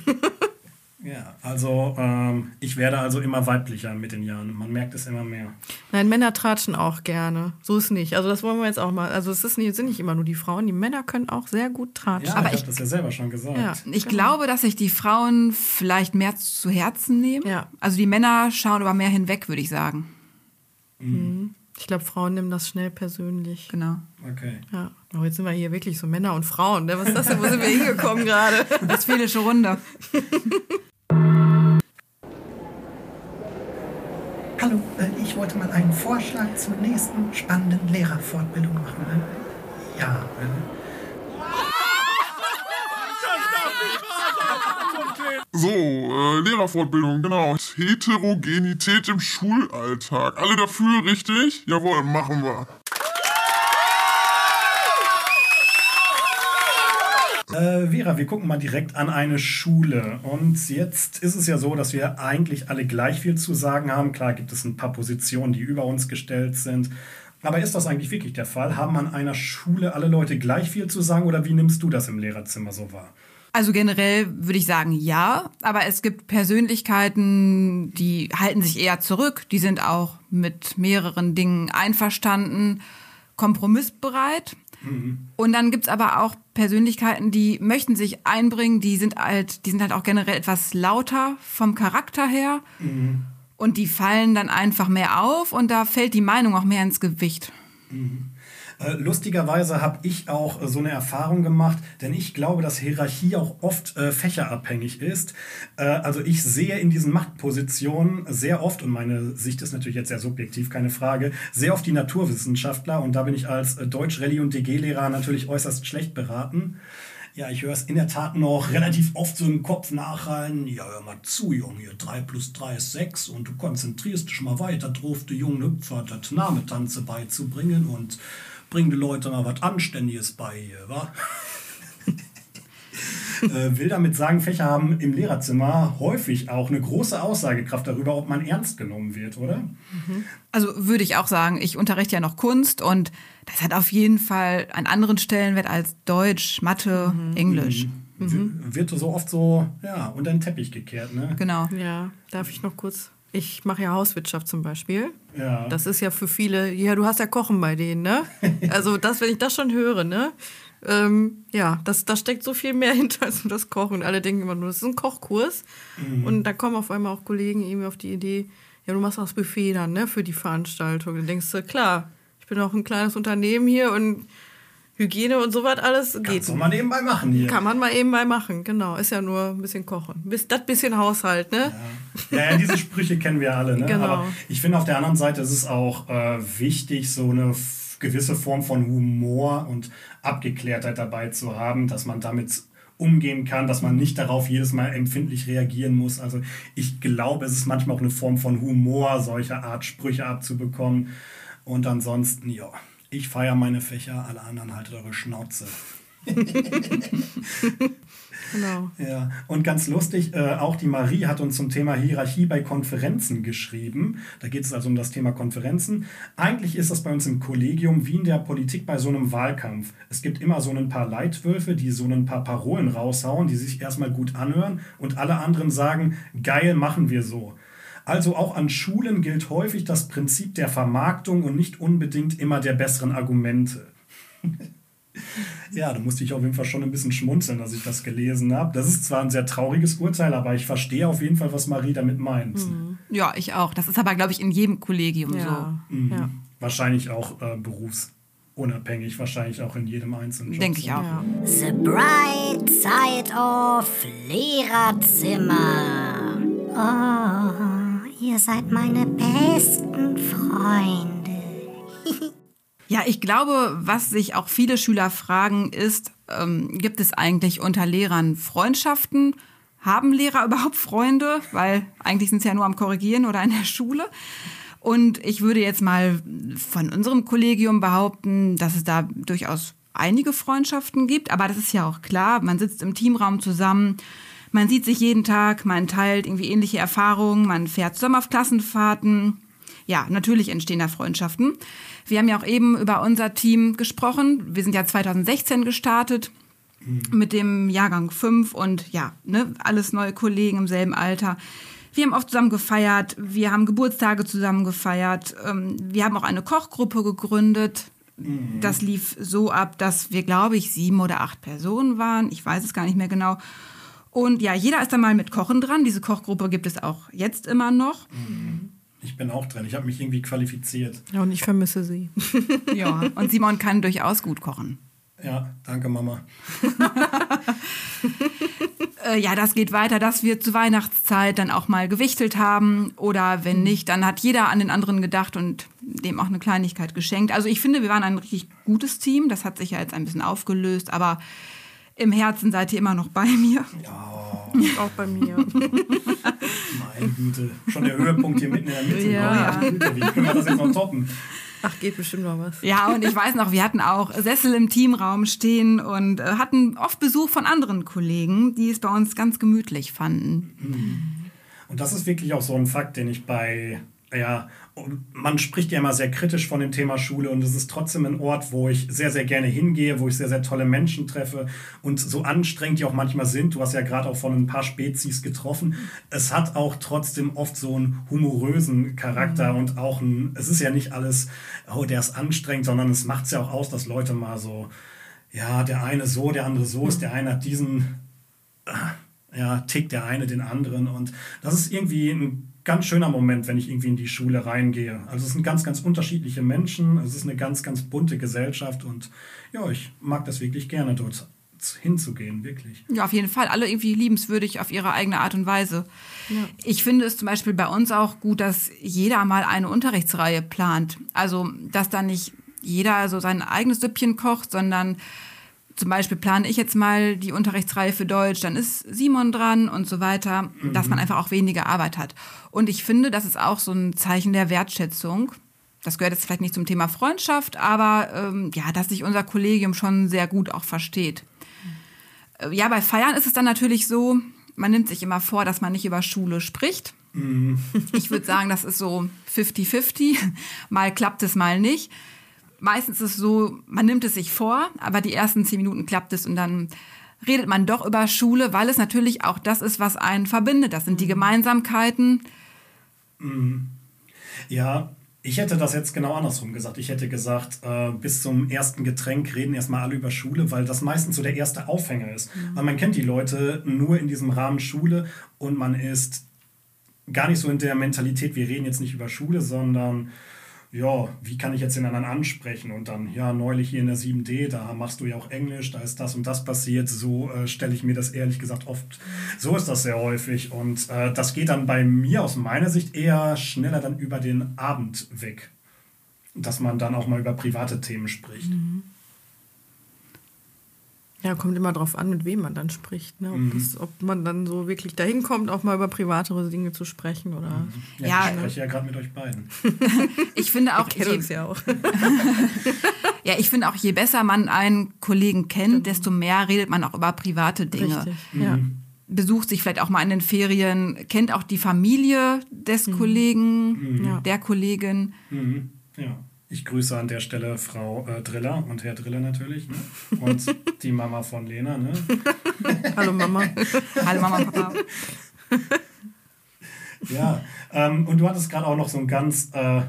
Ja, also ähm, ich werde also immer weiblicher mit den Jahren. Man merkt es immer mehr. Nein, Männer tratschen auch gerne. So ist nicht. Also das wollen wir jetzt auch mal. Also es ist nicht, sind nicht immer nur die Frauen, die Männer können auch sehr gut tratschen. Ja, Aber ich habe das ja selber schon gesagt. Ja. Ich glaube, dass sich die Frauen vielleicht mehr zu Herzen nehmen. Ja. Also die Männer schauen über mehr hinweg, würde ich sagen. Ich glaube, Frauen nehmen das schnell persönlich. Genau. Okay. Ja. Oh, jetzt sind wir hier wirklich so Männer und Frauen. Ne? Was ist das denn? Wo sind wir hingekommen gerade? [LAUGHS] Westfälische Runde. [LAUGHS] Hallo, äh, ich wollte mal einen Vorschlag zur nächsten spannenden Lehrerfortbildung machen. Ja, äh, So, äh, Lehrerfortbildung, genau. Heterogenität im Schulalltag. Alle dafür, richtig? Jawohl, machen wir. Äh, Vera, wir gucken mal direkt an eine Schule. Und jetzt ist es ja so, dass wir eigentlich alle gleich viel zu sagen haben. Klar gibt es ein paar Positionen, die über uns gestellt sind. Aber ist das eigentlich wirklich der Fall? Haben an einer Schule alle Leute gleich viel zu sagen oder wie nimmst du das im Lehrerzimmer so wahr? Also generell würde ich sagen ja, aber es gibt Persönlichkeiten, die halten sich eher zurück, die sind auch mit mehreren Dingen einverstanden, kompromissbereit. Und dann gibt's aber auch Persönlichkeiten, die möchten sich einbringen, die sind halt, die sind halt auch generell etwas lauter vom Charakter her. Und die fallen dann einfach mehr auf und da fällt die Meinung auch mehr ins Gewicht. Äh, lustigerweise habe ich auch äh, so eine Erfahrung gemacht, denn ich glaube, dass Hierarchie auch oft äh, fächerabhängig ist. Äh, also ich sehe in diesen Machtpositionen sehr oft, und meine Sicht ist natürlich jetzt sehr subjektiv, keine Frage, sehr oft die Naturwissenschaftler und da bin ich als äh, Deutsch, Rallye und DG-Lehrer natürlich äußerst schlecht beraten. Ja, ich höre es in der Tat noch relativ oft so im Kopf nachhallen. Ja, hör mal zu, Junge, hier 3 plus 3 ist 6 und du konzentrierst dich mal weiter drauf, die jungen Hüpfer das Nametanze beizubringen und bring die Leute mal was Anständiges bei hier, wa? [LAUGHS] äh, will damit sagen, Fächer haben im Lehrerzimmer häufig auch eine große Aussagekraft darüber, ob man ernst genommen wird, oder? Also würde ich auch sagen, ich unterrichte ja noch Kunst und das hat auf jeden Fall einen anderen Stellenwert als Deutsch, Mathe, Englisch. W- Wird so oft so, ja, unter den Teppich gekehrt, ne? Genau. Ja, darf ich noch kurz? Ich mache ja Hauswirtschaft zum Beispiel. Ja. Das ist ja für viele, ja, du hast ja Kochen bei denen, ne? [LAUGHS] Also das, wenn ich das schon höre, ne? Ähm, ja, das, da steckt so viel mehr [LAUGHS] hinter als nur das Kochen. Alle denken immer nur, das ist ein Kochkurs. Und da kommen auf einmal auch Kollegen irgendwie auf die Idee, ja, du machst auch das Buffet dann, ne, für die Veranstaltung. Dann denkst du, klar, ich bin auch ein kleines Unternehmen hier und Hygiene und sowas alles geht. Kannst du mal nebenbei machen hier. Kann man mal eben mal machen, genau. Ist ja nur ein bisschen kochen. Das bisschen Haushalt, ne? Ja, ja, diese Sprüche kennen wir alle. Ne? [LAUGHS] Genau. Aber ich finde, auf der anderen Seite ist es auch äh, wichtig, so eine gewisse Form von Humor und Abgeklärtheit dabei zu haben, dass man damit umgehen kann, dass man nicht darauf jedes Mal empfindlich reagieren muss. Also ich glaube, es ist manchmal auch eine Form von Humor, solche Art Sprüche abzubekommen. Und ansonsten, ja, ich feiere meine Fächer, alle anderen haltet eure Schnauze. [LAUGHS] Genau. Ja, und ganz lustig, äh, auch die Marie hat uns zum Thema Hierarchie bei Konferenzen geschrieben. Da geht es also um das Thema Konferenzen. Eigentlich ist das bei uns im Kollegium wie in der Politik bei so einem Wahlkampf. Es gibt immer so ein paar Leitwölfe, die so ein paar Parolen raushauen, die sich erstmal gut anhören und alle anderen sagen, geil, machen wir so. Also auch an Schulen gilt häufig das Prinzip der Vermarktung und nicht unbedingt immer der besseren Argumente. [LAUGHS] Ja, da musste ich auf jeden Fall schon ein bisschen schmunzeln, als ich das gelesen habe. Das ist zwar ein sehr trauriges Urteil, aber ich verstehe auf jeden Fall, was Marie damit meint. Ja, ich auch. Das ist aber, glaube ich, in jedem Kollegium Ja. Mhm. ja. Wahrscheinlich auch äh, berufsunabhängig, wahrscheinlich auch in jedem einzelnen so. Job. Denke ich so. auch. Ja. The Bright Side of Lehrerzimmer. Oh, ihr seid meine besten Freunde. [LAUGHS] Ja, ich glaube, was sich auch viele Schüler fragen, ist, ähm, gibt es eigentlich unter Lehrern Freundschaften? Haben Lehrer [LAUGHS] überhaupt Freunde? Weil eigentlich sind sie ja nur am Korrigieren oder in der Schule. Und ich würde jetzt mal von unserem Kollegium behaupten, dass es da durchaus einige Freundschaften gibt. Aber das ist ja auch klar. Man sitzt im Teamraum zusammen. Man sieht sich jeden Tag. Man teilt irgendwie ähnliche Erfahrungen. Man fährt zusammen auf Klassenfahrten. Ja, natürlich entstehen da Freundschaften. Wir haben ja auch eben über unser Team gesprochen. Wir sind ja 2016 gestartet mit dem Jahrgang 5 und ja, ne, alles neue Kollegen im selben Alter. Wir haben oft zusammen gefeiert, wir haben Geburtstage zusammen gefeiert, ähm, wir haben auch eine Kochgruppe gegründet. Das lief so ab, dass wir, glaube ich, sieben oder acht Personen waren. Ich weiß es gar nicht mehr genau. Und ja, jeder ist da mal mit Kochen dran. Diese Kochgruppe gibt es auch jetzt immer noch. Ich bin auch drin. Ich habe mich irgendwie qualifiziert. ja, und ich vermisse sie. [LAUGHS] Ja, und Simon kann durchaus gut kochen. Ja, danke, Mama. [LAUGHS] Äh, ja, das geht weiter, dass wir zur Weihnachtszeit dann auch mal gewichtelt haben. Oder wenn nicht, dann hat jeder an den anderen gedacht und dem auch eine Kleinigkeit geschenkt. Also ich finde, wir waren ein richtig gutes Team. Das hat sich ja jetzt ein bisschen aufgelöst, aber im Herzen seid ihr immer noch bei mir. Auch bei mir. Meine Güte. Schon der Höhepunkt hier mitten in der Mitte. Ja. Meine Güte, wie können wir das jetzt noch toppen? Ach, geht bestimmt noch was. Ja, und ich weiß noch, wir hatten auch Sessel im Teamraum stehen und äh, hatten oft Besuch von anderen Kollegen, die es bei uns ganz gemütlich fanden. Und das ist wirklich auch so ein Fakt, den ich bei ja, man spricht ja immer sehr kritisch von dem Thema Schule und es ist trotzdem ein Ort, wo ich sehr, sehr gerne hingehe, wo ich sehr, sehr tolle Menschen treffe und so anstrengend die auch manchmal sind. Du hast ja gerade auch von ein paar Spezies getroffen. Es hat auch trotzdem oft so einen humorösen Charakter mhm. und auch ein, es ist ja nicht alles, oh, der ist anstrengend, sondern es macht es ja auch aus, dass Leute mal so, ja, der eine so, der andere so ist, der eine hat diesen, äh, ja, tickt der eine den anderen und das ist irgendwie ein ganz schöner Moment, wenn ich irgendwie in die Schule reingehe. Also es sind ganz, ganz unterschiedliche Menschen, es ist eine ganz, ganz bunte Gesellschaft und ja, ich mag das wirklich gerne dort hinzugehen, wirklich. Ja, auf jeden Fall. Alle irgendwie liebenswürdig auf ihre eigene Art und Weise. Ja. Ich finde es zum Beispiel bei uns auch gut, dass jeder mal eine Unterrichtsreihe plant. Also, dass da nicht jeder so sein eigenes Süppchen kocht, sondern zum Beispiel plane ich jetzt mal die Unterrichtsreihe für Deutsch, dann ist Simon dran und so weiter, mhm. dass man einfach auch weniger Arbeit hat. Und ich finde, das ist auch so ein Zeichen der Wertschätzung. Das gehört jetzt vielleicht nicht zum Thema Freundschaft, aber ähm, ja, dass sich unser Kollegium schon sehr gut auch versteht. Äh, ja, bei Feiern ist es dann natürlich so, man nimmt sich immer vor, dass man nicht über Schule spricht. Mhm. Ich würde sagen, das ist so 50-50. Mal klappt es, mal nicht meistens ist es so, man nimmt es sich vor, aber die ersten zehn Minuten klappt es und dann redet man doch über Schule, weil es natürlich auch das ist, was einen verbindet. Das sind die mhm. Gemeinsamkeiten. Mhm. Ja, ich hätte das jetzt genau andersrum gesagt. Ich hätte gesagt, äh, bis zum ersten Getränk reden erstmal alle über Schule, weil das meistens so der erste Aufhänger ist. Mhm. Weil man kennt die Leute nur in diesem Rahmen Schule und man ist gar nicht so in der Mentalität, wir reden jetzt nicht über Schule, sondern ja, wie kann ich jetzt den anderen ansprechen? Und dann, ja, neulich hier in der 7D, da machst du ja auch Englisch, da ist das und das passiert. So äh, stelle ich mir das ehrlich gesagt oft, so ist das sehr häufig. Und äh, das geht dann bei mir aus meiner Sicht eher schneller dann über den Abend weg. Dass man dann auch mal über private Themen spricht. Mhm. Ja, kommt immer darauf an, mit wem man dann spricht. Ne? Ob, mhm. das, ob, man dann so wirklich dahin kommt, auch mal über privatere Dinge zu sprechen. Oder mhm. Ja, ja, ich spreche ja gerade mit euch beiden. [LAUGHS] ich finde auch. Je, uns ja, auch. [LAUGHS] ja, ich finde auch, je besser man einen Kollegen kennt, genau. desto mehr redet man auch über private Dinge. Richtig, mhm. ja. Besucht sich vielleicht auch mal in den Ferien, kennt auch die Familie des mhm. Kollegen, mhm. der Kollegin. Mhm. Ja. Ich grüße an der Stelle Frau äh, Driller und Herr Driller natürlich. Ne? Und [LAUGHS] die Mama von Lena. Ne? [LAUGHS] Hallo Mama. [LAUGHS] Hallo Mama Papa. ja, ähm, und du hattest gerade auch noch so einen ganz äh,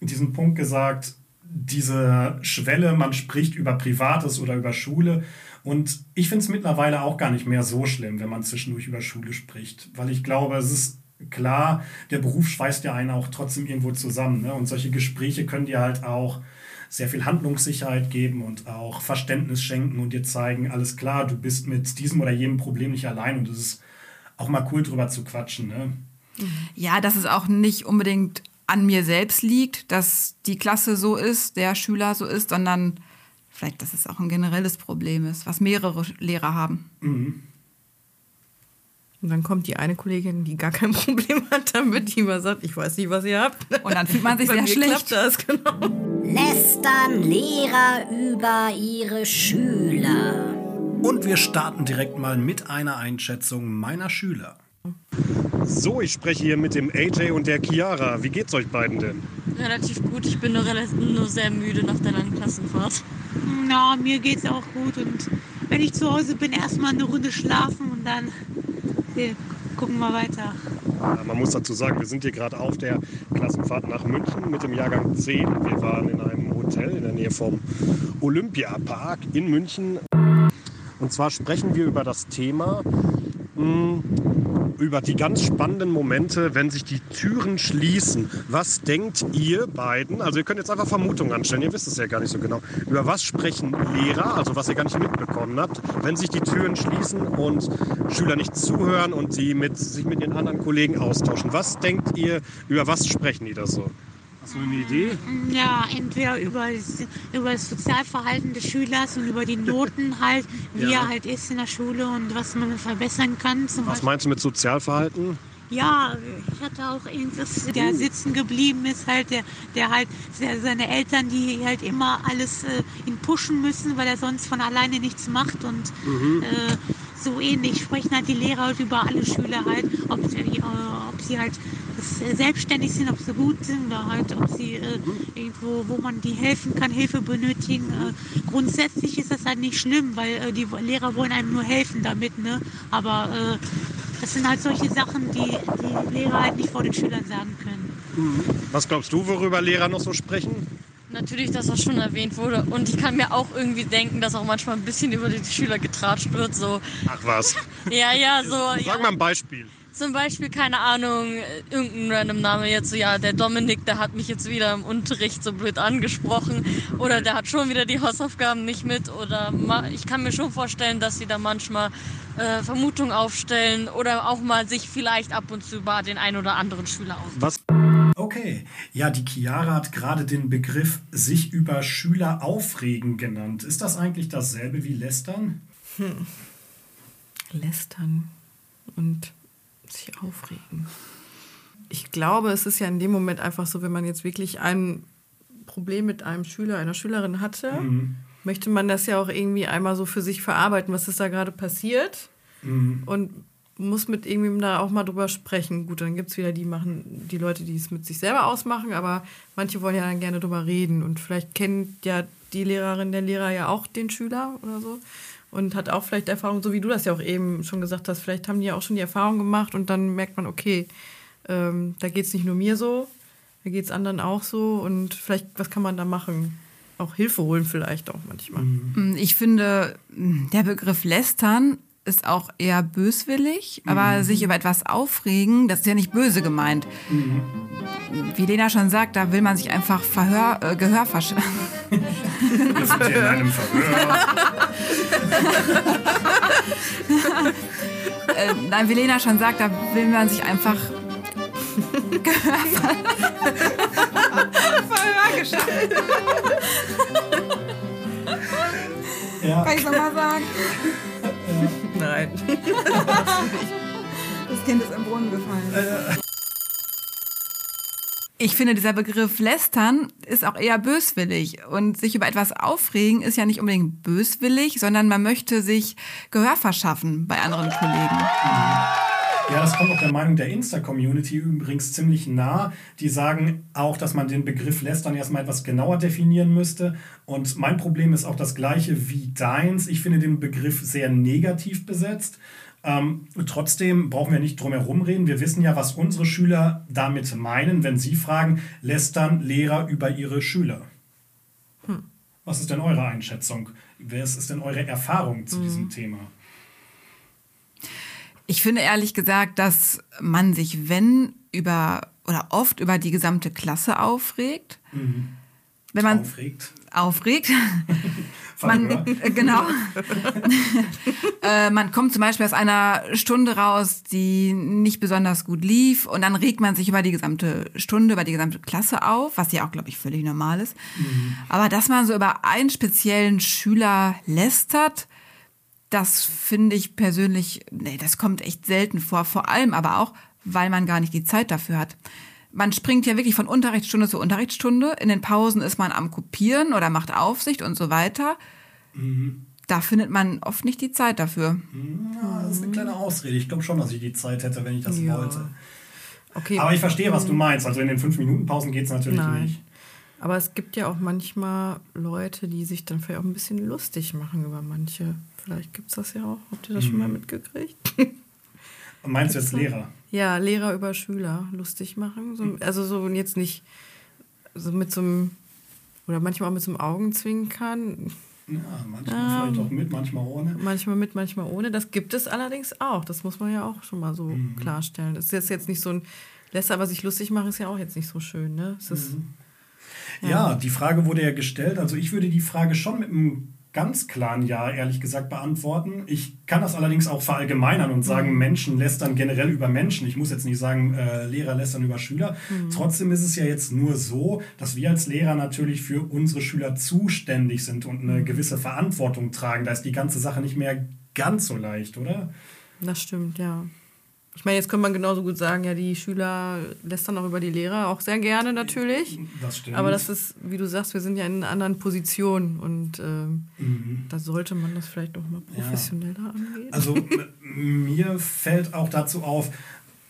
diesen Punkt gesagt, diese Schwelle, man spricht über Privates oder über Schule. Und ich finde es mittlerweile auch gar nicht mehr so schlimm, wenn man zwischendurch über Schule spricht, weil ich glaube, es ist klar, der Beruf schweißt ja einen auch trotzdem irgendwo zusammen. Ne? Und solche Gespräche können dir halt auch sehr viel Handlungssicherheit geben und auch Verständnis schenken und dir zeigen, alles klar, du bist mit diesem oder jenem Problem nicht allein und es ist auch mal cool drüber zu quatschen. Ne? Ja, dass es auch nicht unbedingt an mir selbst liegt, dass die Klasse so ist, der Schüler so ist, sondern vielleicht, dass es auch ein generelles Problem ist, was mehrere Lehrer haben. Mhm. Und dann kommt die eine Kollegin, die gar kein [LAUGHS] Problem hat damit, die immer sagt, ich weiß nicht, was ihr habt. Und dann fühlt man sich sehr schlecht. Das, genau. Lästern Lehrer über ihre Schüler. Und wir starten direkt mal mit einer Einschätzung meiner Schüler. So, ich spreche hier mit dem AJ und der Chiara. Wie geht's euch beiden denn? Relativ gut. Ich bin nur, nur sehr müde nach der langen Klassenfahrt. Na, mir geht's auch gut. Und wenn ich zu Hause bin, erstmal eine Runde schlafen und dann wir gucken mal weiter. Man muss dazu sagen, wir sind hier gerade auf der Klassenfahrt nach München mit dem Jahrgang 10. Wir waren in einem Hotel in der Nähe vom Olympiapark in München. Und zwar sprechen wir über das Thema hm, über die ganz spannenden Momente, wenn sich die Türen schließen. Was denkt ihr beiden? Also ihr könnt jetzt einfach Vermutungen anstellen, ihr wisst es ja gar nicht so genau. Über was sprechen Lehrer, also was ihr gar nicht mitbekommen habt, wenn sich die Türen schließen und Schüler nicht zuhören und sie mit, sich mit ihren anderen Kollegen austauschen. Was denkt ihr, über was sprechen die da so? Hast du eine Idee? Ja, entweder über das, über das Sozialverhalten des Schülers und über die Noten halt, wie ja. er halt ist in der Schule und was man verbessern kann. was Beispiel. meinst du mit Sozialverhalten? Ja, ich hatte auch irgendwas, der sitzen geblieben ist, halt, der, der halt seine Eltern, die halt immer alles äh, ihn pushen müssen, weil er sonst von alleine nichts macht und mhm. äh, so ähnlich, sprechen halt die Lehrer halt über alle Schüler halt, ob sie, äh, ob sie halt äh, selbstständig sind, ob sie gut sind oder halt, ob sie äh, irgendwo, wo man die helfen kann, Hilfe benötigen. Äh, grundsätzlich ist das halt nicht schlimm, weil äh, die Lehrer wollen einem nur helfen damit, ne? Aber äh, das sind halt solche Sachen, die die Lehrer halt nicht vor den Schülern sagen können. Was glaubst du, worüber Lehrer noch so sprechen? Natürlich, dass das schon erwähnt wurde. Und ich kann mir auch irgendwie denken, dass auch manchmal ein bisschen über die Schüler getratscht wird. So. Ach was. [LAUGHS] Ja, ja, so. Sag ja. mal ein Beispiel. Zum Beispiel, keine Ahnung, irgendein random Name jetzt so, ja, der Dominik, der hat mich jetzt wieder im Unterricht so blöd angesprochen oder der hat schon wieder die Hausaufgaben nicht mit oder ich kann mir schon vorstellen, dass sie da manchmal äh, Vermutungen aufstellen oder auch mal sich vielleicht ab und zu über den einen oder anderen Schüler aus. Was? Okay, ja, die Chiara hat gerade den Begriff sich über Schüler aufregen genannt. Ist das eigentlich dasselbe wie lästern? lästern und sich aufregen. Ich glaube, es ist ja in dem Moment einfach so, wenn man jetzt wirklich ein Problem mit einem Schüler, einer Schülerin hatte, möchte man das ja auch irgendwie einmal so für sich verarbeiten, was ist da gerade passiert und muss mit irgendwem da auch mal drüber sprechen. Gut, dann gibt es wieder die machen, die Leute, die es mit sich selber ausmachen, aber manche wollen ja dann gerne drüber reden und vielleicht kennt ja die Lehrerin, der Lehrer ja auch den Schüler oder so und hat auch vielleicht Erfahrung, so wie du das ja auch eben schon gesagt hast, vielleicht haben die ja auch schon die Erfahrung gemacht und dann merkt man, okay, ähm, da geht es nicht nur mir so, da geht es anderen auch so und vielleicht, was kann man da machen? Auch Hilfe holen vielleicht auch manchmal. Mm, Ich finde, der Begriff lästern ist auch eher böswillig, aber sich über etwas aufregen, das ist ja nicht böse gemeint. Wie Lena schon sagt, da will man sich einfach Verhör, äh, Gehör verschaffen. [LAUGHS] Wir sind hier in einem Verhör. [LAUGHS] äh, nein, wie Lena schon sagt, da will man sich einfach [LAUGHS] Verhör geschaffen. Ja. Kann ich nochmal sagen? [LAUGHS] Nein. [LAUGHS] Das Kind ist im Brunnen gefallen. Ich finde, dieser Begriff lästern ist auch eher böswillig. Und sich über etwas aufregen ist ja nicht unbedingt böswillig, sondern man möchte sich Gehör verschaffen bei anderen Kollegen. Ja, das kommt auch der Meinung der Insta-Community übrigens ziemlich nah. Die sagen auch, dass man den Begriff lästern erstmal etwas genauer definieren müsste. Und mein Problem ist auch das gleiche wie deins. Ich finde den Begriff sehr negativ besetzt. Ähm, trotzdem brauchen wir nicht drum herum reden. Wir wissen ja, was unsere Schüler damit meinen, wenn sie fragen, lästern Lehrer über ihre Schüler. Was ist denn eure Einschätzung? Was ist denn eure Erfahrung zu diesem Thema? Ich finde ehrlich gesagt, dass man sich, wenn über oder oft über die gesamte Klasse aufregt, wenn man Aufregt. aufregt, [LAUGHS] man, äh, genau. [LAUGHS] äh, man kommt zum Beispiel aus einer Stunde raus, die nicht besonders gut lief und dann regt man sich über die gesamte Stunde, über die gesamte Klasse auf, was ja auch, glaube ich, völlig normal ist. Aber dass man so über einen speziellen Schüler lästert, das finde ich persönlich, nee, das kommt echt selten vor. Vor allem aber auch, weil man gar nicht die Zeit dafür hat. Man springt ja wirklich von Unterrichtsstunde zu Unterrichtsstunde. In den Pausen ist man am Kopieren oder macht Aufsicht und so weiter. Da findet man oft nicht die Zeit dafür. Ja, das ist eine kleine Ausrede. Ich glaube schon, dass ich die Zeit hätte, wenn ich das Ja. wollte. Okay. Aber ich verstehe, was du meinst. Also in den 5-Minuten-Pausen geht es natürlich Nein. nicht. Aber es gibt ja auch manchmal Leute, die sich dann vielleicht auch ein bisschen lustig machen über manche. Vielleicht gibt es das ja auch. Habt ihr das schon mal mitgekriegt? Und meinst du jetzt Lehrer? Ja, Lehrer über Schüler lustig machen. So, also so jetzt nicht so mit so einem, oder manchmal auch mit so einem Augenzwinkern. Ja, manchmal vielleicht auch mit, manchmal ohne. Manchmal mit, manchmal ohne. Das gibt es allerdings auch. Das muss man ja auch schon mal so klarstellen. Das ist jetzt, nicht so ein Lässer, aber sich lustig machen, ist ja auch jetzt nicht so schön. Ne? Es ist, Ja. die Frage wurde ja gestellt. Also ich würde die Frage schon mit einem ganz klaren Ja, ehrlich gesagt, beantworten. Ich kann das allerdings auch verallgemeinern und sagen, Menschen lästern generell über Menschen. Ich muss jetzt nicht sagen, äh, Lehrer lästern über Schüler. Trotzdem ist es ja jetzt nur so, dass wir als Lehrer natürlich für unsere Schüler zuständig sind und eine gewisse Verantwortung tragen. Da ist die ganze Sache nicht mehr ganz so leicht, oder? Das stimmt, ja. Ich meine, jetzt könnte man genauso gut sagen, ja, die Schüler lästern auch über die Lehrer, auch sehr gerne natürlich. Das stimmt. Aber das ist, wie du sagst, wir sind ja in einer anderen Position und ähm, da sollte man das vielleicht noch mal professioneller angehen. Also mir fällt auch dazu auf,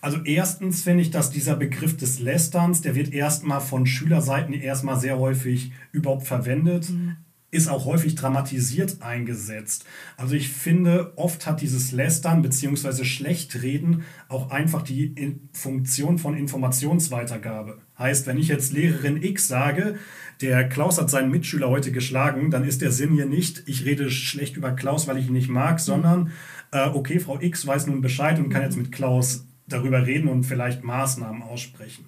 also erstens finde ich, dass dieser Begriff des Lästerns, der wird erstmal von Schülerseiten erstmal sehr häufig überhaupt verwendet, ist auch häufig dramatisiert eingesetzt. Also ich finde, oft hat dieses Lästern bzw. Schlechtreden auch einfach die Funktion von Informationsweitergabe. Heißt, wenn ich jetzt Lehrerin X sage, der Klaus hat seinen Mitschüler heute geschlagen, dann ist der Sinn hier nicht, ich rede schlecht über Klaus, weil ich ihn nicht mag, sondern äh, okay, Frau X weiß nun Bescheid und kann jetzt mit Klaus darüber reden und vielleicht Maßnahmen aussprechen.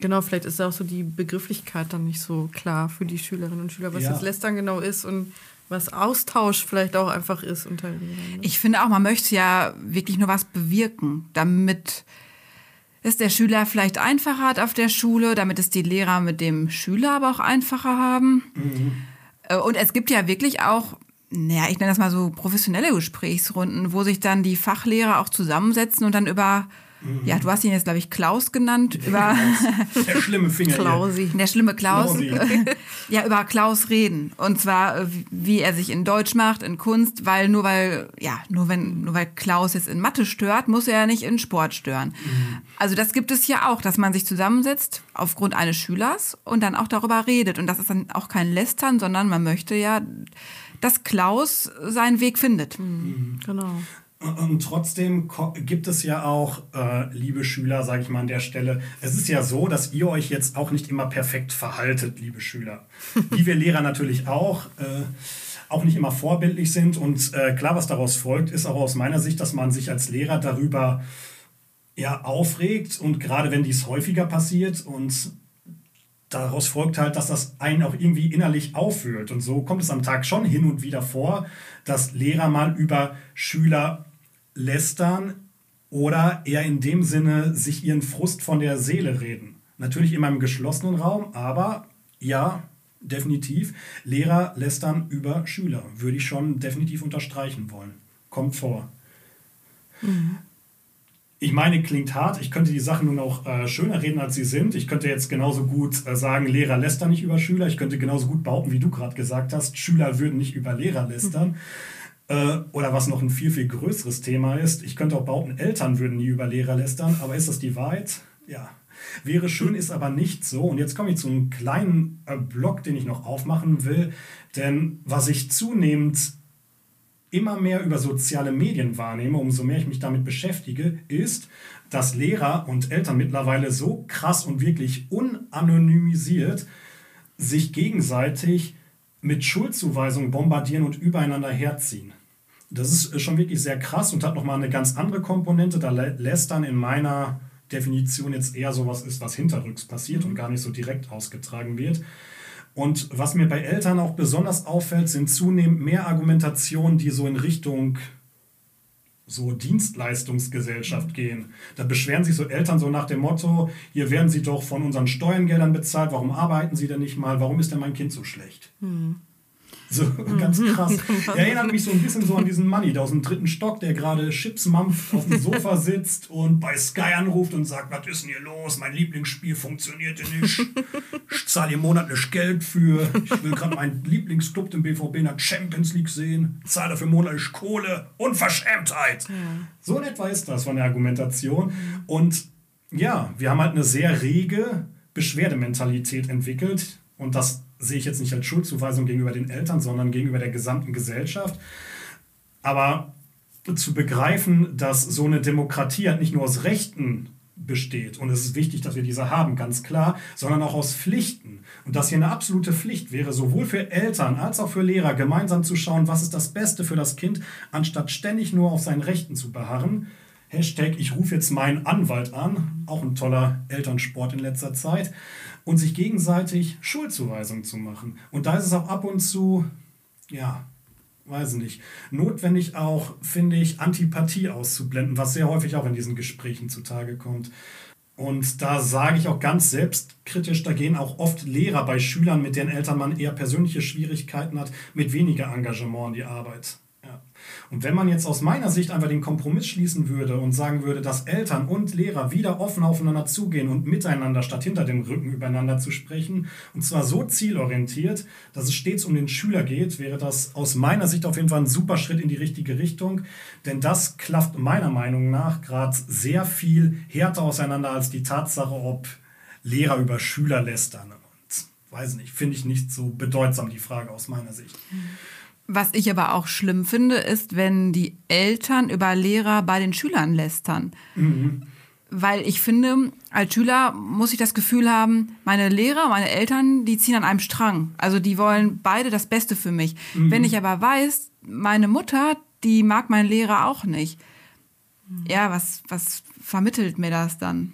Genau, vielleicht ist auch so die Begrifflichkeit dann nicht so klar für die Schülerinnen und Schüler, was Ja. das Lästern genau ist und was Austausch vielleicht auch einfach ist unter Lehrern. ne? Ich finde auch, man möchte ja wirklich nur was bewirken, damit es der Schüler vielleicht einfacher hat auf der Schule, damit es die Lehrer mit dem Schüler aber auch einfacher haben. Äh, Und es gibt ja wirklich auch, naja, ich nenne das mal so professionelle Gesprächsrunden, wo sich dann die Fachlehrer auch zusammensetzen und dann über, ja, du hast ihn jetzt, glaube ich, Klaus genannt, über Der schlimme Finger. hier. Klausi. der schlimme Klaus, Klausi. [LAUGHS] ja, über Klaus reden. Und zwar, äh, wie- er sich in Deutsch macht, in Kunst, weil nur weil, ja, nur wenn, nur weil Klaus jetzt in Mathe stört, muss er ja nicht in Sport stören. Also das gibt es ja auch, dass man sich zusammensetzt aufgrund eines Schülers und dann auch darüber redet. Und das ist dann auch kein Lästern, sondern man möchte ja, dass Klaus seinen Weg findet. Genau. Und trotzdem gibt es ja auch, äh, liebe Schüler, sage ich mal an der Stelle, es ist ja so, dass ihr euch jetzt auch nicht immer perfekt verhaltet, liebe Schüler. Wie wir Lehrer natürlich auch. Äh, auch nicht immer vorbildlich sind. Und äh, klar, was daraus folgt, ist auch aus meiner Sicht, dass man sich als Lehrer darüber ja, aufregt. Und gerade wenn dies häufiger passiert und daraus folgt halt, dass das einen auch irgendwie innerlich auffühlt. Und so kommt es am Tag schon hin und wieder vor, dass Lehrer mal über Schüler lästern oder eher in dem Sinne sich ihren Frust von der Seele reden. Natürlich immer im geschlossenen Raum, aber ja, definitiv. Lehrer lästern über Schüler. Würde ich schon definitiv unterstreichen wollen. Kommt vor. Ich meine, klingt hart. Ich könnte die Sachen nun auch äh, schöner reden, als sie sind. Ich könnte jetzt genauso gut äh, sagen, Lehrer lästern nicht über Schüler. Ich könnte genauso gut behaupten, wie du gerade gesagt hast, Schüler würden nicht über Lehrer lästern. Äh, oder was noch ein viel, viel größeres Thema ist, ich könnte auch behaupten, Eltern würden nie über Lehrer lästern. Aber ist das die Wahrheit? Ja. Wäre schön, ist aber nicht so. Und jetzt komme ich zu einem kleinen äh, Block, den ich noch aufmachen will. Denn was ich zunehmend immer mehr über soziale Medien wahrnehme, umso mehr ich mich damit beschäftige, ist, dass Lehrer und Eltern mittlerweile so krass und wirklich unanonymisiert sich gegenseitig mit Schuldzuweisungen bombardieren und übereinander herziehen. Das ist schon wirklich sehr krass und hat nochmal eine ganz andere Komponente. Da lä- lästern in meiner Definition jetzt eher sowas ist, was hinterrücks passiert und gar nicht so direkt ausgetragen wird. Und was mir bei Eltern auch besonders auffällt, sind zunehmend mehr Argumentationen, die so in Richtung so Dienstleistungsgesellschaft gehen. Da beschweren sich so Eltern so nach dem Motto, hier werden sie doch von unseren Steuergeldern bezahlt, warum arbeiten sie denn nicht mal, warum ist denn mein Kind so schlecht? So ganz krass. [LAUGHS] Erinnert mich so ein bisschen so an diesen Manni da aus dem dritten Stock, der gerade Chips mampft, auf dem Sofa [LAUGHS] sitzt und bei Sky anruft und sagt, was ist denn hier los? Mein Lieblingsspiel funktionierte nicht. Ich zahle hier monatlich Geld für. Ich will gerade meinen Lieblingsclub, den BVB, in der Champions League sehen. Zahle dafür monatlich Kohle. Unverschämtheit. So in etwa ist das von der Argumentation. Und ja, wir haben halt eine sehr rege Beschwerdementalität entwickelt. Und das sehe ich jetzt nicht als Schuldzuweisung gegenüber den Eltern, sondern gegenüber der gesamten Gesellschaft. Aber zu begreifen, dass so eine Demokratie halt nicht nur aus Rechten besteht, und es ist wichtig, dass wir diese haben, ganz klar, sondern auch aus Pflichten. Und dass hier eine absolute Pflicht wäre, sowohl für Eltern als auch für Lehrer, gemeinsam zu schauen, was ist das Beste für das Kind, anstatt ständig nur auf seinen Rechten zu beharren. Hashtag, ich rufe jetzt meinen Anwalt an, auch ein toller Elternsport in letzter Zeit, und sich gegenseitig Schuldzuweisungen zu machen. Und da ist es auch ab und zu, ja, weiß nicht, notwendig auch, finde ich, Antipathie auszublenden, was sehr häufig auch in diesen Gesprächen zutage kommt. Und da sage ich auch ganz selbstkritisch, da gehen auch oft Lehrer bei Schülern, mit deren Eltern man eher persönliche Schwierigkeiten hat, mit weniger Engagement in die Arbeit. Und wenn man jetzt aus meiner Sicht einfach den Kompromiss schließen würde und sagen würde, dass Eltern und Lehrer wieder offen aufeinander zugehen und miteinander statt hinter dem Rücken übereinander zu sprechen, und zwar so zielorientiert, dass es stets um den Schüler geht, wäre das aus meiner Sicht auf jeden Fall ein super Schritt in die richtige Richtung. Denn das klafft meiner Meinung nach gerade sehr viel härter auseinander als die Tatsache, ob Lehrer über Schüler lästern. Und weiß nicht, finde ich nicht so bedeutsam, die Frage aus meiner Sicht. Was ich aber auch schlimm finde, ist, wenn die Eltern über Lehrer bei den Schülern lästern. Weil ich finde, als Schüler muss ich das Gefühl haben, meine Lehrer, meine Eltern, die ziehen an einem Strang. Also die wollen beide das Beste für mich. Wenn ich aber weiß, meine Mutter, die mag meinen Lehrer auch nicht. Ja, was, was vermittelt mir das dann?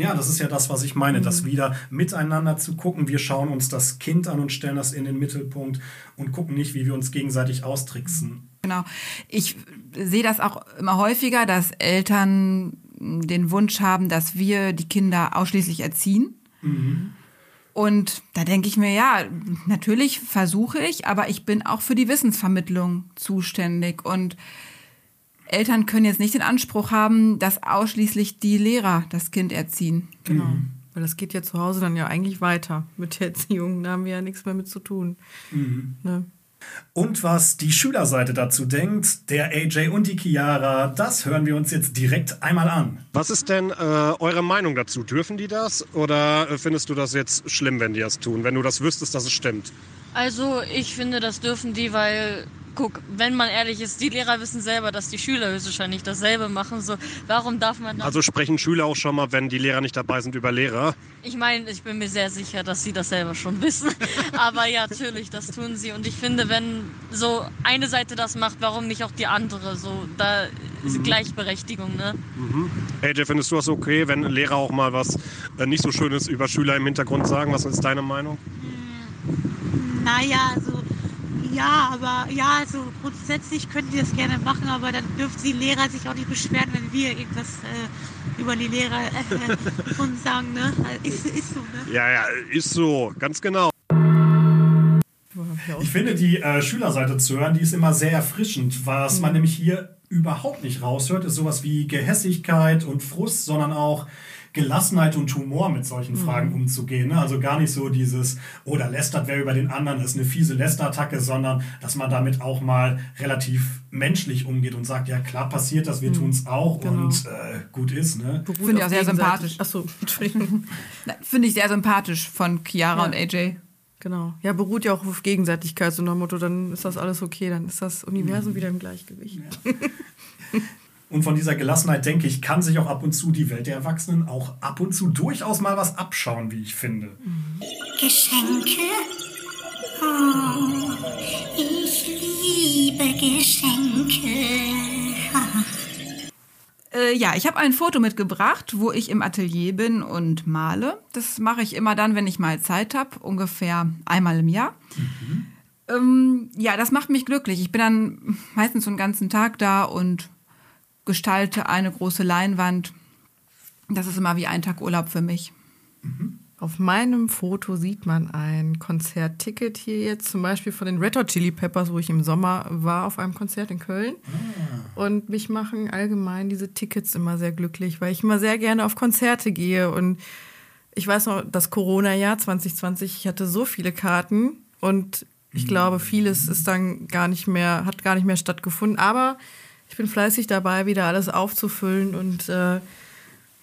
Ja, das ist ja das, was ich meine, das wieder miteinander zu gucken. Wir schauen uns das Kind an und stellen das in den Mittelpunkt und gucken nicht, wie wir uns gegenseitig austricksen. Genau. Ich sehe das auch immer häufiger, dass Eltern den Wunsch haben, dass wir die Kinder ausschließlich erziehen. Und da denke ich mir, ja, natürlich versuche ich, aber ich bin auch für die Wissensvermittlung zuständig. Und Eltern können jetzt nicht den Anspruch haben, dass ausschließlich die Lehrer das Kind erziehen. Genau. Weil das geht ja zu Hause dann ja eigentlich weiter mit der Erziehung. Da haben wir ja nichts mehr mit zu tun. Ne? Und was die Schülerseite dazu denkt, der AJ und die Chiara, das hören wir uns jetzt direkt einmal an. Was ist denn äh, eure Meinung dazu? Dürfen die das? Oder äh, findest du das jetzt schlimm, wenn die das tun? Wenn du das wüsstest, dass es stimmt? Also ich finde, das dürfen die, weil, guck, wenn man ehrlich ist, die Lehrer wissen selber, dass die Schüler höchstwahrscheinlich dasselbe machen. So, warum darf man. Also sprechen Schüler auch schon mal, wenn die Lehrer nicht dabei sind, über Lehrer? Ich meine, ich bin mir sehr sicher, dass sie das selber schon wissen. [LAUGHS] Aber ja, natürlich, das tun sie. Und ich finde, wenn so eine Seite das macht, warum nicht auch die andere? So, da ist Gleichberechtigung, ne? AJ, findest du das okay, wenn Lehrer auch mal was äh, nicht so Schönes über Schüler im Hintergrund sagen? Was ist deine Meinung? Naja, also ja, aber ja, also grundsätzlich können die das gerne machen, aber dann dürfen die Lehrer sich auch nicht beschweren, wenn wir irgendwas äh, über die Lehrer äh, von sagen, ne? Ist, ist so, ne? Ja, ja, ist so, ganz genau. Ich finde, die äh, Schülerseite zu hören, die ist immer sehr erfrischend. Was man nämlich hier überhaupt nicht raushört, ist sowas wie Gehässigkeit und Frust, sondern auch Gelassenheit und Humor mit solchen Fragen umzugehen. Ne? Also gar nicht so dieses, oh, da lästert wer über den anderen, das ist eine fiese Lästerattacke, sondern dass man damit auch mal relativ menschlich umgeht und sagt, ja klar passiert das, wir tun es auch und äh, gut ist. Ne? Finde ich auch sehr sympathisch. Achso, Entschuldigung. [LAUGHS] Finde ich sehr sympathisch von Chiara Ja. und AJ. Genau. Ja, beruht ja auch auf Gegenseitigkeit, so nach dem Motto, dann ist das alles okay, dann ist das Universum wieder im Gleichgewicht. [LAUGHS] Und von dieser Gelassenheit, denke ich, kann sich auch ab und zu die Welt der Erwachsenen auch ab und zu durchaus mal was abschauen, wie ich finde. Geschenke? Oh, ich liebe Geschenke. [LAUGHS] Äh, ja, ich habe ein Foto mitgebracht, wo ich im Atelier bin und male. Das mache ich immer dann, wenn ich mal Zeit habe, ungefähr einmal im Jahr. Ähm, ja, das macht mich glücklich. Ich bin dann meistens so einen ganzen Tag da und gestalte eine große Leinwand. Das ist immer wie ein Tag Urlaub für mich. Auf meinem Foto sieht man ein Konzertticket hier jetzt, zum Beispiel von den Red Hot Chili Peppers, wo ich im Sommer war auf einem Konzert in Köln. Und mich machen allgemein diese Tickets immer sehr glücklich, weil ich immer sehr gerne auf Konzerte gehe. Und ich weiß noch, das Corona-Jahr 2020, ich hatte so viele Karten und ich glaube, vieles ist dann gar nicht mehr, hat gar nicht mehr stattgefunden. Aber ich bin fleißig dabei, wieder alles aufzufüllen und äh,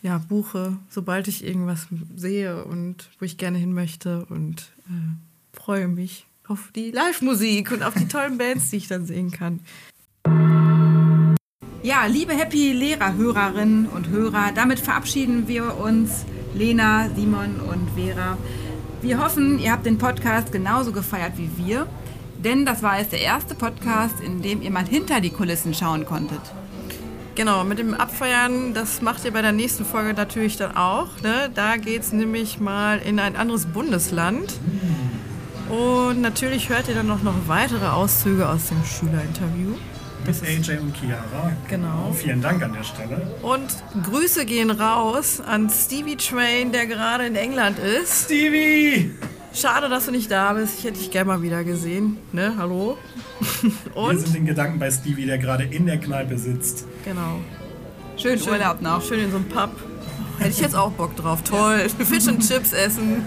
ja, buche, sobald ich irgendwas sehe und wo ich gerne hin möchte und äh, freue mich auf die Live-Musik und auf die tollen [LAUGHS] Bands, die ich dann sehen kann. Ja, liebe Happy Lehrerhörerinnen und Hörer, damit verabschieden wir uns, Lena, Simon und Vera. Wir hoffen, ihr habt den Podcast genauso gefeiert wie wir, denn das war jetzt der erste Podcast, in dem ihr mal hinter die Kulissen schauen konntet. Genau, mit dem Abfeiern, das macht ihr bei der nächsten Folge natürlich dann auch. Ne? Da geht es nämlich mal in ein anderes Bundesland. Und natürlich hört ihr dann noch, noch weitere Auszüge aus dem Schülerinterview. Mit AJ und Chiara. Genau. Vielen Dank an der Stelle. Und Grüße gehen raus an Stevie Train, der gerade in England ist. Stevie! Schade, dass du nicht da bist. Ich hätte dich gerne mal wieder gesehen. Ne, hallo? [LAUGHS] Wir Und? sind in Gedanken bei Stevie, der gerade in der Kneipe sitzt. Genau. Schön Urlaub noch. Schön in so einem Pub. Hätte ich jetzt auch Bock drauf. Toll. [LAUGHS] Fisch und Chips essen.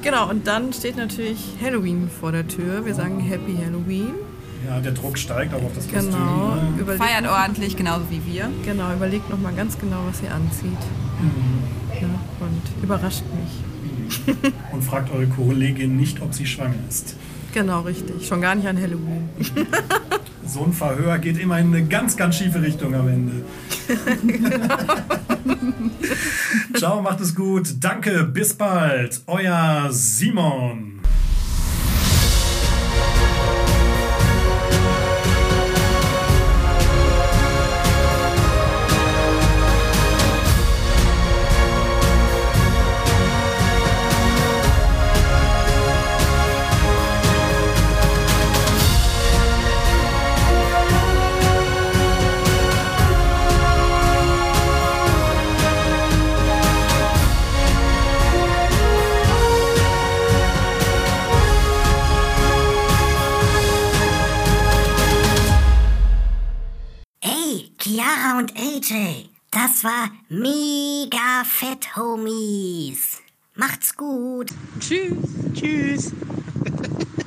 Genau, und dann steht natürlich Halloween vor der Tür. Wir sagen Happy Halloween. Ja, der Druck steigt auch auf das Kostüm. Genau. ne? Überlegt, Feiert ordentlich, genauso wie wir. genau, überlegt nochmal ganz genau, was ihr anzieht. Ja, und überrascht mich. [LAUGHS] Und fragt eure Kollegin nicht, ob sie schwanger ist. Genau, richtig. Schon gar nicht an Halloween. [LAUGHS] So ein Verhör geht immer in eine ganz, ganz schiefe Richtung am Ende. [LAUGHS] Ciao, macht es gut. Danke, bis bald. Euer Simon. AJ, das war mega fett, Homies. Macht's gut. Tschüss. Tschüss. [LAUGHS]